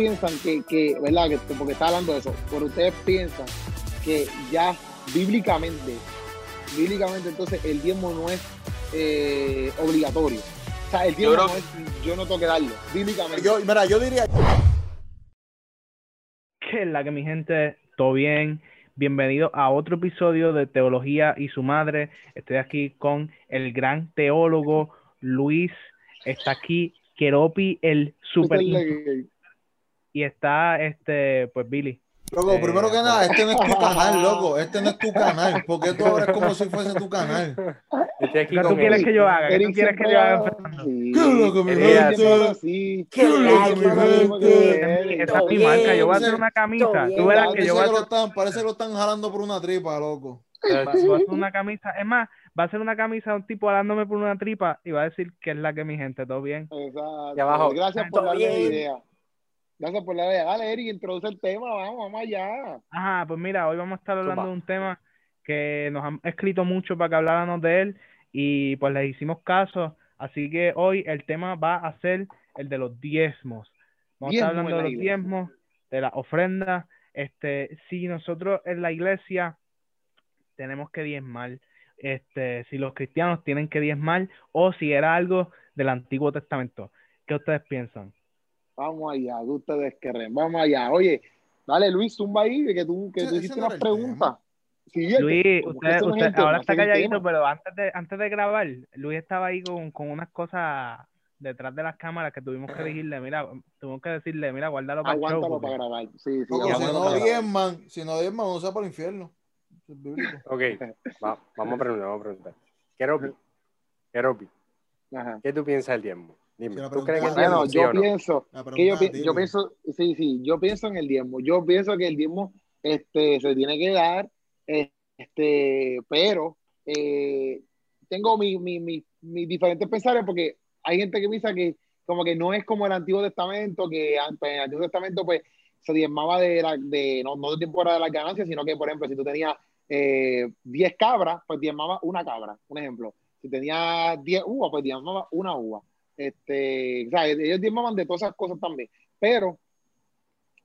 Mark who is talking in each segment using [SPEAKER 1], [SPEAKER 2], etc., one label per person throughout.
[SPEAKER 1] piensan que, que ¿verdad? Que, porque está hablando de eso, pero ustedes piensan que ya bíblicamente, bíblicamente entonces el diezmo no es eh, obligatorio. O sea, el diezmo
[SPEAKER 2] Yo
[SPEAKER 1] no es, yo no tengo que darlo, bíblicamente.
[SPEAKER 3] Yo, mira, yo diría,
[SPEAKER 4] ¿Qué es la que mi gente? ¿Todo bien? Bienvenido a otro episodio de Teología y su madre. Estoy aquí con el gran teólogo Luis. Está aquí Keropi, el super.
[SPEAKER 1] Esa es la que-
[SPEAKER 4] Y está este, pues Billy.
[SPEAKER 3] loco,
[SPEAKER 4] Eh,
[SPEAKER 3] primero que nada, este no es tu canal, loco. Este no es tu canal. Porque tú ahora es como si fuese tu canal.
[SPEAKER 4] ¿Qué tú quieres que yo haga? ¿Qué tú quieres que yo haga?
[SPEAKER 1] Sí.
[SPEAKER 3] ¿Qué loco, mi gente? ¿Qué loco, mi gente?
[SPEAKER 4] Esa es mi marca. Yo voy a hacer una camisa.
[SPEAKER 5] Todo
[SPEAKER 4] Tú verás
[SPEAKER 5] bien.
[SPEAKER 4] que
[SPEAKER 3] Parece
[SPEAKER 4] yo voy a
[SPEAKER 3] que lo
[SPEAKER 4] hacer,
[SPEAKER 3] están, parece que lo están jalando por una tripa, loco.
[SPEAKER 4] va- voy a hacer una camisa. Es más, va a ser una camisa de un tipo halándome por una tripa y va a decir que es la que mi gente. ¿Todo bien?
[SPEAKER 1] Exacto.
[SPEAKER 2] Y abajo.
[SPEAKER 1] Gracias por darle la idea. Gracias por la idea. Dale, Eric, introduce el tema. Vamos, vamos allá.
[SPEAKER 4] Ajá, pues mira, hoy vamos a estar hablando de un tema que nos han escrito mucho para que habláramos de él y pues les hicimos caso. Así que hoy el tema va a ser el de los diezmos. Vamos a estar hablando de los
[SPEAKER 1] iglesia.
[SPEAKER 4] diezmos, de las ofrendas. Este, si nosotros en la iglesia tenemos que diezmar, este, si los cristianos tienen que diezmar o si era algo del Antiguo Testamento. ¿Qué ustedes piensan?
[SPEAKER 1] Vamos allá, que ustedes querrán. Vamos allá. Oye, dale, Luis, zumba ahí, que tú, que tú hiciste
[SPEAKER 3] no
[SPEAKER 1] unas preguntas. Sí,
[SPEAKER 4] Luis, usted,
[SPEAKER 1] no
[SPEAKER 4] usted ahora está calladito, pero antes de, antes de grabar, Luis estaba ahí con, con unas cosas detrás de las cámaras que tuvimos que decirle, mira, tuvimos que decirle, mira, guárdalo para el show.
[SPEAKER 1] Aguántalo
[SPEAKER 4] porque-
[SPEAKER 1] para grabar. Sí, sí,
[SPEAKER 3] Loco, si no diezman, si no diezman, no sea para el infierno.
[SPEAKER 2] Ok, va- vamos a preguntar, vamos a preguntar. Keropi, Keropi,
[SPEAKER 1] Ajá.
[SPEAKER 2] ¿qué tú piensas del diezmo? Dime,
[SPEAKER 3] Si la
[SPEAKER 2] ¿tú
[SPEAKER 3] pregunta
[SPEAKER 2] crees que el
[SPEAKER 3] es-
[SPEAKER 2] diezmo
[SPEAKER 1] Bueno,
[SPEAKER 2] sí
[SPEAKER 1] yo
[SPEAKER 2] no?
[SPEAKER 1] pienso que yo, pi- pienso, sí, sí, yo pienso en el diezmo. Yo pienso que el diezmo este, se tiene que dar, eh, este, pero eh, tengo mi, mi, mi, mis diferentes pensares porque hay gente que piensa que como que no es como el Antiguo Testamento, que pues, en el Antiguo Testamento pues se diezmaba de, la, de no, no de tiempo era de las ganancias, sino que, por ejemplo, si tú tenías eh, 10 cabras, pues diezmaba una cabra, un ejemplo. Si tenías 10 uvas, pues diezmaba una uva. Este, o sea, ellos diezmaban de todas esas cosas también. Pero,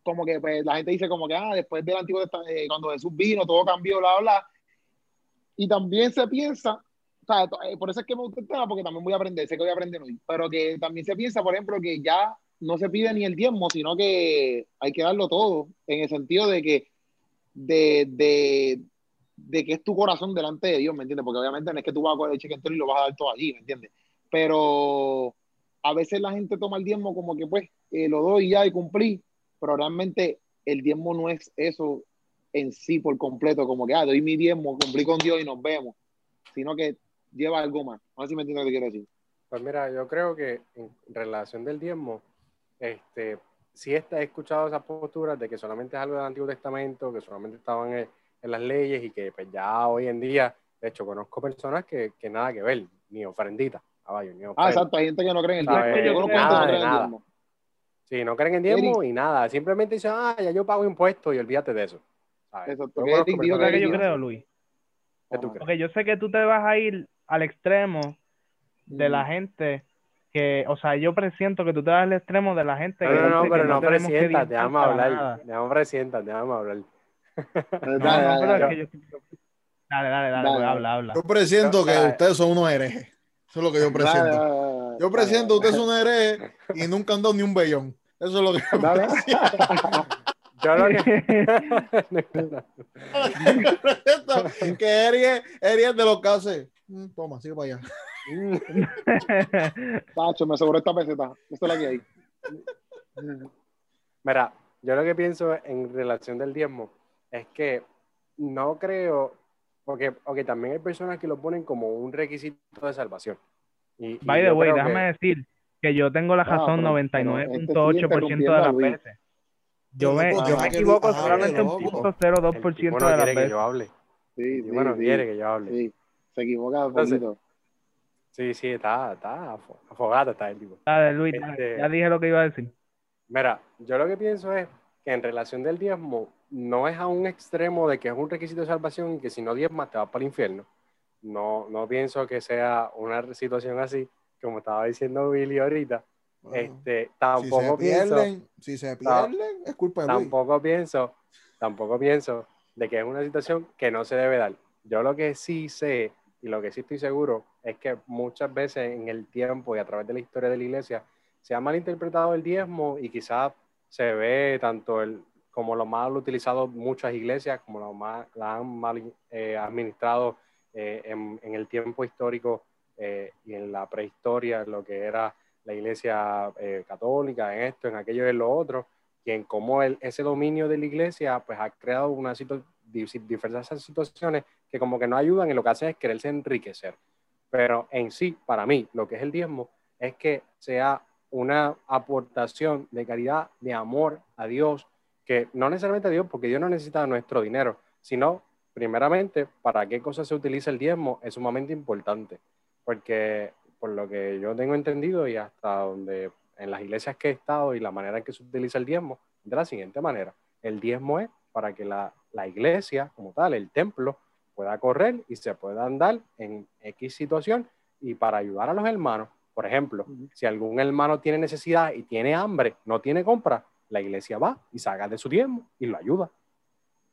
[SPEAKER 1] como que pues, la gente dice como que, ah, después del Antiguo eh, cuando Jesús vino, todo cambió, bla, bla. Y también se piensa, o sea, eh, por eso es que me gusta el tema, porque también voy a aprender, sé que voy a aprender hoy, pero que también se piensa, por ejemplo, que ya no se pide ni el diezmo, sino que hay que darlo todo, en el sentido de que, de, de, de que es tu corazón delante de Dios, ¿me entiendes? Porque obviamente no es que tú vas a coger el cheque entero y lo vas a dar todo allí, ¿me entiendes? Pero a veces la gente toma el diezmo como que pues eh, lo doy ya y cumplí, pero realmente el diezmo no es eso en sí por completo, como que ah, doy mi diezmo, cumplí con Dios y nos vemos, sino que lleva algo más. No sé si me entiendes lo que quiero decir.
[SPEAKER 2] Pues mira, yo creo que en relación del diezmo, este, sí está, he escuchado esas posturas de que solamente es algo del Antiguo Testamento, que solamente estaban en, en las leyes y que pues ya hoy en día, de hecho, conozco personas que, que nada que ver, ni ofrendita, caballo,
[SPEAKER 1] Ah,
[SPEAKER 2] ofrenda.
[SPEAKER 1] exacto, hay gente que no cree en el diezmo. Yo conozco gente que
[SPEAKER 2] Nada
[SPEAKER 1] no
[SPEAKER 2] de
[SPEAKER 1] cree en el
[SPEAKER 2] nada.
[SPEAKER 1] diezmo.
[SPEAKER 2] Sí, no creen en diezmo y nada, simplemente dicen, ah, ya yo pago impuestos y olvídate de eso. ¿sabes?
[SPEAKER 1] Exacto,
[SPEAKER 2] Yo
[SPEAKER 1] que
[SPEAKER 2] conozco
[SPEAKER 1] Eric dijo
[SPEAKER 2] personas
[SPEAKER 4] ¿Sabes qué yo creo, Luis?
[SPEAKER 2] ¿Qué tú
[SPEAKER 1] Ajá.
[SPEAKER 2] crees?
[SPEAKER 4] Porque yo sé que tú te vas a ir al extremo de la
[SPEAKER 1] Mm.
[SPEAKER 4] gente que, o sea, yo presiento que tú te vas al extremo de la gente
[SPEAKER 2] No,
[SPEAKER 4] que
[SPEAKER 2] no, no,
[SPEAKER 4] dice
[SPEAKER 2] pero
[SPEAKER 4] que
[SPEAKER 2] no
[SPEAKER 4] que
[SPEAKER 2] presientas,
[SPEAKER 4] diezmar
[SPEAKER 2] déjame
[SPEAKER 4] para
[SPEAKER 2] hablar,
[SPEAKER 4] nada.
[SPEAKER 2] déjame presientas, déjame hablar.
[SPEAKER 1] Dale,
[SPEAKER 4] No, no,
[SPEAKER 1] dale, dale.
[SPEAKER 4] que Dale, dale, dale,
[SPEAKER 1] Dale,
[SPEAKER 4] pues,
[SPEAKER 1] dale.
[SPEAKER 4] habla, habla.
[SPEAKER 3] Yo presiento que
[SPEAKER 2] Dale.
[SPEAKER 3] Eso es lo que yo
[SPEAKER 1] Dale,
[SPEAKER 3] presiento.
[SPEAKER 1] dale, dale,
[SPEAKER 3] Yo presiento ustedes
[SPEAKER 1] dale.
[SPEAKER 3] son herejes y nunca dado ni un bellón. Eso es lo que yo
[SPEAKER 1] Dale.
[SPEAKER 2] Yo lo que...
[SPEAKER 3] Que Eri es, Eri es de los que hace. Mm, Toma, sigue para allá.
[SPEAKER 1] Tacho, me sobró esta peseta. Esta es la que hay.
[SPEAKER 2] Mira, yo lo que pienso en relación del diezmo es que no creo, porque porque también hay personas que lo ponen como un requisito de salvación. Y, y
[SPEAKER 4] By the way,
[SPEAKER 2] que-
[SPEAKER 4] déjame decir que yo tengo la
[SPEAKER 1] Ah,
[SPEAKER 4] razón
[SPEAKER 1] pero- pero este sigue
[SPEAKER 4] 99.8% de las veces. Yo me, yo me equivoco
[SPEAKER 3] hable,
[SPEAKER 4] solamente un
[SPEAKER 3] loco.
[SPEAKER 2] el
[SPEAKER 4] 0.02%
[SPEAKER 2] tipo no
[SPEAKER 4] de las
[SPEAKER 2] quiere que
[SPEAKER 4] veces.
[SPEAKER 2] yo hable.
[SPEAKER 1] Sí,
[SPEAKER 2] Y
[SPEAKER 1] sí,
[SPEAKER 2] bueno,
[SPEAKER 1] sí,
[SPEAKER 2] quiere que yo hable.
[SPEAKER 1] sí. Se equivoca un poquito.
[SPEAKER 2] Sí, sí, está, está afo- afogado está el tipo.
[SPEAKER 4] Dale, Luis,
[SPEAKER 2] Este-
[SPEAKER 4] ya dije lo que iba a decir.
[SPEAKER 2] Mira, yo lo que pienso es que en relación del diezmo no es a un extremo de que es un requisito de salvación y que si no diezmas te vas para el infierno. No, no pienso que sea una situación así, como estaba diciendo Billy ahorita,
[SPEAKER 3] Bueno,
[SPEAKER 2] Este,
[SPEAKER 3] si
[SPEAKER 2] tampoco
[SPEAKER 3] se
[SPEAKER 2] pienso,
[SPEAKER 3] pierden, si se pierden, es culpa de Luis.
[SPEAKER 2] tampoco pienso, tampoco pienso de que es una situación que no se debe dar. Yo lo que sí sé y lo que sí estoy seguro es que muchas veces en el tiempo y a través de la historia de la iglesia se ha malinterpretado el diezmo y quizás se ve tanto el, como lo mal utilizado muchas iglesias, como lo mal, la han mal eh, administrado eh, en, en, el tiempo histórico eh, y en la prehistoria, lo que era la iglesia eh, católica, en esto, en aquello y en lo otro, y en cómo el, ese dominio de la iglesia pues ha creado una situ diversas situaciones que como que no ayudan y lo que hacen es quererse enriquecer. Pero en sí, para mí, lo que es el diezmo es que sea una aportación de caridad, de amor a Dios, que no necesariamente a Dios, porque Dios no necesita nuestro dinero, sino primeramente para qué cosa se utiliza el diezmo es sumamente importante, porque por lo que yo tengo entendido y hasta donde en las iglesias que he estado y la manera en que se utiliza el diezmo, de la siguiente manera, el diezmo es para que la, la iglesia como tal, el templo, pueda correr y se pueda andar en X situación y para ayudar a los hermanos. Por ejemplo, si algún hermano tiene necesidad y tiene hambre, no tiene compra, la iglesia va y saca de su diezmo y lo ayuda.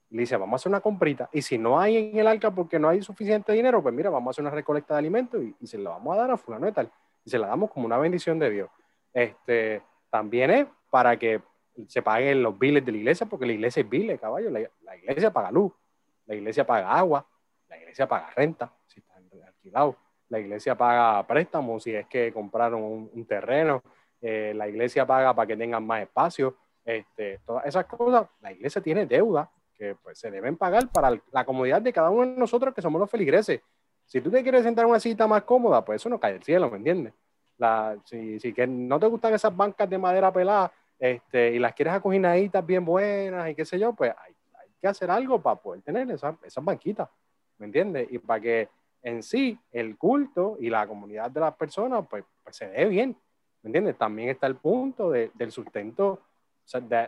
[SPEAKER 2] Le dice, vamos a hacer una comprita. Y si no hay en el arca porque no hay suficiente dinero, pues mira, vamos a hacer una recolecta de alimentos y, y se la vamos a dar a fulano y tal. Y se la damos como una bendición de Dios. Este, también es para que se paguen los biles de la iglesia, porque la iglesia es bile, caballo. La, iglesia paga luz, la iglesia paga agua, la iglesia paga renta, si está alquilado, la iglesia paga préstamos si es que compraron un, un terreno, eh, la iglesia paga para que tengan más espacio. Este, todas esas cosas, la iglesia tiene deuda que pues, se deben pagar para la comodidad de cada uno de nosotros que somos los feligreses. Si tú te quieres sentar en una cita más cómoda, pues eso no cae del cielo, ¿me entiendes? La, si, si que no te gustan esas bancas de madera pelada este, y las quieres acoginaditas bien buenas y qué sé yo, pues hay, hay que hacer algo para poder tener esas, esas banquitas, ¿me entiendes? Y para que en sí el culto y la comunidad de las personas pues, pues se dé bien, ¿me entiendes? También está el punto de, del sustento,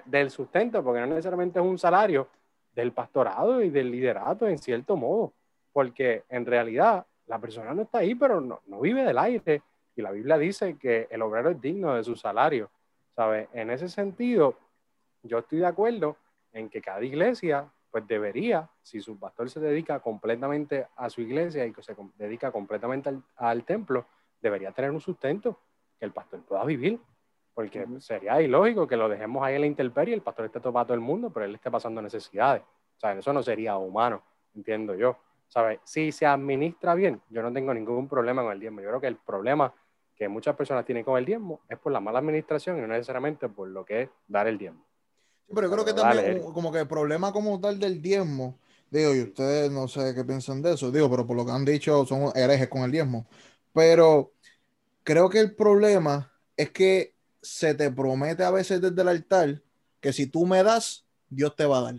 [SPEAKER 2] del sustento, porque no necesariamente es un salario del pastorado y del liderato en cierto modo, porque en realidad la persona no está ahí, pero no, no vive del aire, y la Biblia dice que el obrero es digno de su salario, ¿sabes? En ese sentido, yo estoy de acuerdo en que cada iglesia pues debería, si su pastor se dedica completamente a su iglesia y que se dedica completamente al templo, debería tener un sustento que el pastor pueda vivir. Porque uh -huh. sería ilógico que lo dejemos ahí en la intemperie, el pastor esté para todo el mundo, pero él esté pasando necesidades. O sea, eso no sería humano, entiendo yo. ¿Sabes? Si se administra bien, yo no tengo ningún problema con el diezmo. Yo creo que el problema que muchas personas tienen con el diezmo es por la mala administración y no necesariamente por lo que es dar el diezmo.
[SPEAKER 3] Pero yo creo que también un, como que el problema como tal del diezmo, digo, y ustedes no sé qué piensan de eso, digo, pero por lo que han dicho son herejes con el diezmo. Pero creo que el problema es que se te promete a veces desde el altar que si tú me das, Dios te va a dar.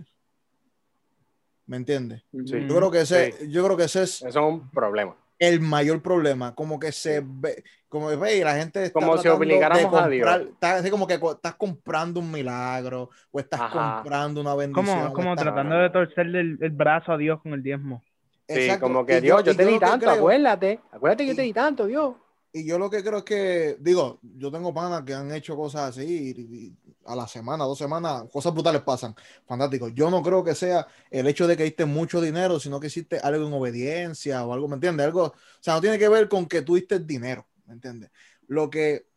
[SPEAKER 3] ¿Me entiendes?
[SPEAKER 2] Sí.
[SPEAKER 3] Yo creo que ese, sí. yo creo que ese es,
[SPEAKER 2] Eso es un problema.
[SPEAKER 3] el mayor problema. Como que se ve, como ve, y la gente está
[SPEAKER 2] como si obligáramos
[SPEAKER 3] comprar,
[SPEAKER 2] a Dios.
[SPEAKER 3] Está así como que estás comprando un milagro o estás Ajá. comprando una bendición.
[SPEAKER 4] Como, como tratando de torcerle el, el, brazo a Dios con el diezmo.
[SPEAKER 2] Sí, Exacto. como que y Dios, yo, yo te di tanto, creo, acuérdate, acuérdate que yo te di tanto, Dios.
[SPEAKER 3] Y yo lo que creo es que, digo, yo tengo panas que han hecho cosas así a la semana, dos semanas, cosas brutales pasan. Fantástico. Yo no creo que sea el hecho de que diste mucho dinero, sino que hiciste algo en obediencia o algo, ¿me entiendes? Algo, o sea, no tiene que ver con que tú diste dinero, ¿me entiendes? Lo que,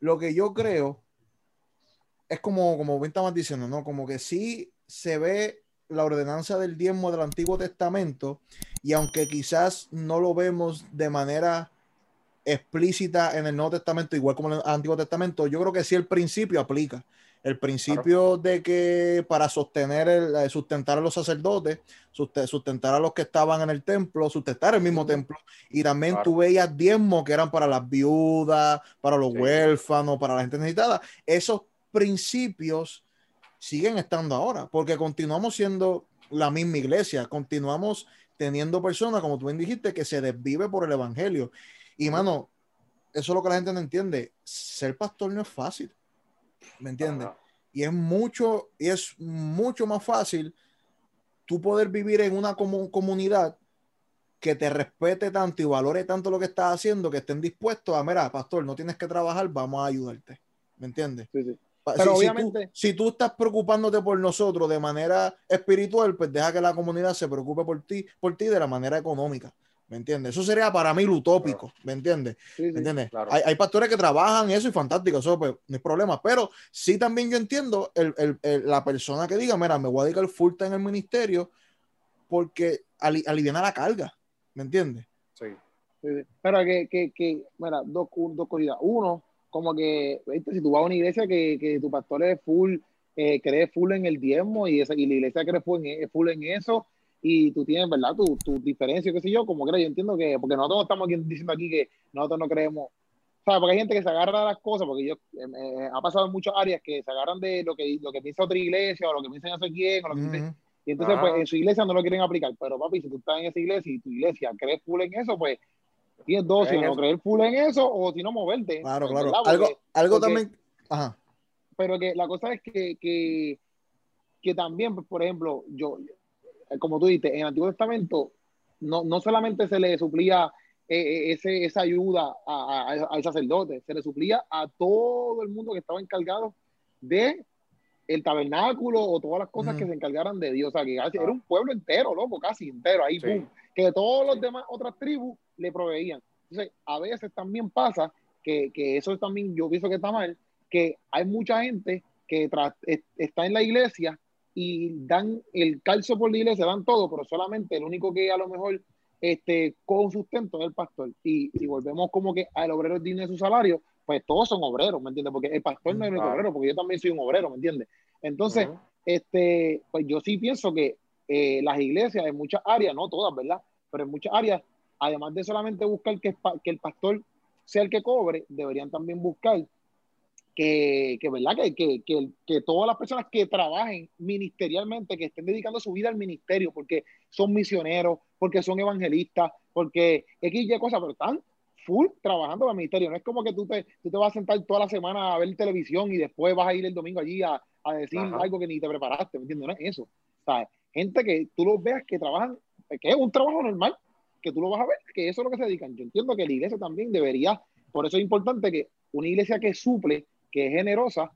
[SPEAKER 3] lo que yo creo es como, como bien diciendo, ¿no? Como que sí se ve la ordenanza del diezmo del Antiguo Testamento y aunque quizás no lo vemos de manera explícita en el Nuevo Testamento, igual como en el Antiguo Testamento, yo creo que sí el principio aplica. El principio claro. de que para sostener, el, eh, sustentar a los sacerdotes, sustentar a los que estaban en el templo, sustentar el mismo templo, y también claro. tú veías diezmos que eran para las viudas, para los sí. huérfanos, para la gente necesitada. Esos principios siguen estando ahora, porque continuamos siendo la misma iglesia, continuamos teniendo personas, como tú bien dijiste, que se desvive por el evangelio. Y mano, eso es lo que la gente no entiende. Ser pastor no es fácil. ¿Me entiendes? Y es mucho, y es mucho más fácil tú poder vivir en una comu comunidad que te respete tanto y valore tanto lo que estás haciendo que estén dispuestos a, mira, pastor, no tienes que trabajar, vamos a ayudarte. ¿Me entiendes?
[SPEAKER 1] Sí, sí. Pero
[SPEAKER 3] si, si
[SPEAKER 1] obviamente-
[SPEAKER 3] tú, si tú estás preocupándote por nosotros de manera espiritual, pues deja que la comunidad se preocupe por ti, por ti de la manera económica. ¿Me entiendes? Eso sería para mí lo utópico, ¿me entiendes?
[SPEAKER 1] Sí,
[SPEAKER 3] ¿Me
[SPEAKER 1] sí.
[SPEAKER 3] entiendes?
[SPEAKER 2] Claro.
[SPEAKER 3] Hay, hay pastores que trabajan eso y fantástico, eso pues no hay problema, pero sí también yo entiendo el, el- el- la persona que diga, mira, me voy a dedicar full time en el ministerio porque ali, aliviana la carga, ¿me entiendes?
[SPEAKER 2] Sí.
[SPEAKER 1] Sí. Pero que, que, que mira, dos, dos cositas. Uno, como que, ¿viste? si tú vas a una iglesia que, que tu pastor es full, eh, cree full en el diezmo y, esa, y la iglesia cree full en, full en eso, y tú tienes, ¿verdad? Tu, tu diferencia, qué sé yo, como que yo entiendo que, porque nosotros estamos aquí diciendo aquí que nosotros no creemos, sea, porque hay gente que se agarra de las cosas, porque yo, eh, eh, ha pasado en muchas áreas que se agarran de lo que, lo que piensa otra iglesia o lo que piensa no sé quién, o lo que piensa-
[SPEAKER 3] Ujú.
[SPEAKER 1] y entonces,
[SPEAKER 2] Ajá.
[SPEAKER 1] pues, en su iglesia no lo quieren aplicar. Pero, papi, si tú estás en esa iglesia y tu iglesia crees full en eso, pues tienes dos, si
[SPEAKER 2] En
[SPEAKER 1] no
[SPEAKER 2] eso.
[SPEAKER 1] creer full en eso o si no moverte.
[SPEAKER 3] Claro, claro.
[SPEAKER 1] Porque-
[SPEAKER 3] Algo, algo
[SPEAKER 1] porque-
[SPEAKER 3] también, ajá.
[SPEAKER 1] Pero que la cosa es que, que, que también, pues, por ejemplo, yo, eh, como tú dices, en el Antiguo Testamento no, no solamente se le suplía eh, eh, ese, esa ayuda a- a- al sacerdote, se le suplía a todo el mundo que estaba encargado de el tabernáculo o todas las cosas que se encargaran de Dios. O sea, que casi- era un pueblo entero, loco, casi entero, ahí,
[SPEAKER 2] Sí.
[SPEAKER 1] boom, que todos los
[SPEAKER 2] Sí.
[SPEAKER 1] demás otras tribus le proveían. Entonces, a veces también pasa que, que eso también yo pienso que está mal, que hay mucha gente que tras- es- está en la iglesia y dan el calzo por la iglesia, dan todo, pero solamente el único que a lo mejor este, con sustento es el pastor. Y si volvemos como que al obrero tiene su salario, pues todos son obreros, ¿me entiendes? Porque el pastor no es el único obrero, porque yo también soy un obrero, ¿me entiendes? Entonces, este, pues yo sí pienso que eh, las iglesias en muchas áreas, no todas, ¿verdad? Pero en muchas áreas, además de solamente buscar que, que el pastor sea el que cobre, deberían también buscar que, que ¿verdad? Que, que, que, que todas las personas que trabajen ministerialmente, que estén dedicando su vida al ministerio, porque son misioneros, porque son evangelistas, porque X y cosas, pero están full trabajando para el ministerio. No es como que tú te, tú te vas a sentar toda la semana a ver televisión y después vas a ir el domingo allí a, a decir
[SPEAKER 2] Ajá.
[SPEAKER 1] algo que ni te preparaste, ¿me entiendes? No es eso. O sea, gente que tú los veas que trabajan, que es un trabajo normal, que tú lo vas a ver, que eso es lo que se dedican. Yo entiendo que la iglesia también debería, por eso es importante que una iglesia que suple, que es generosa,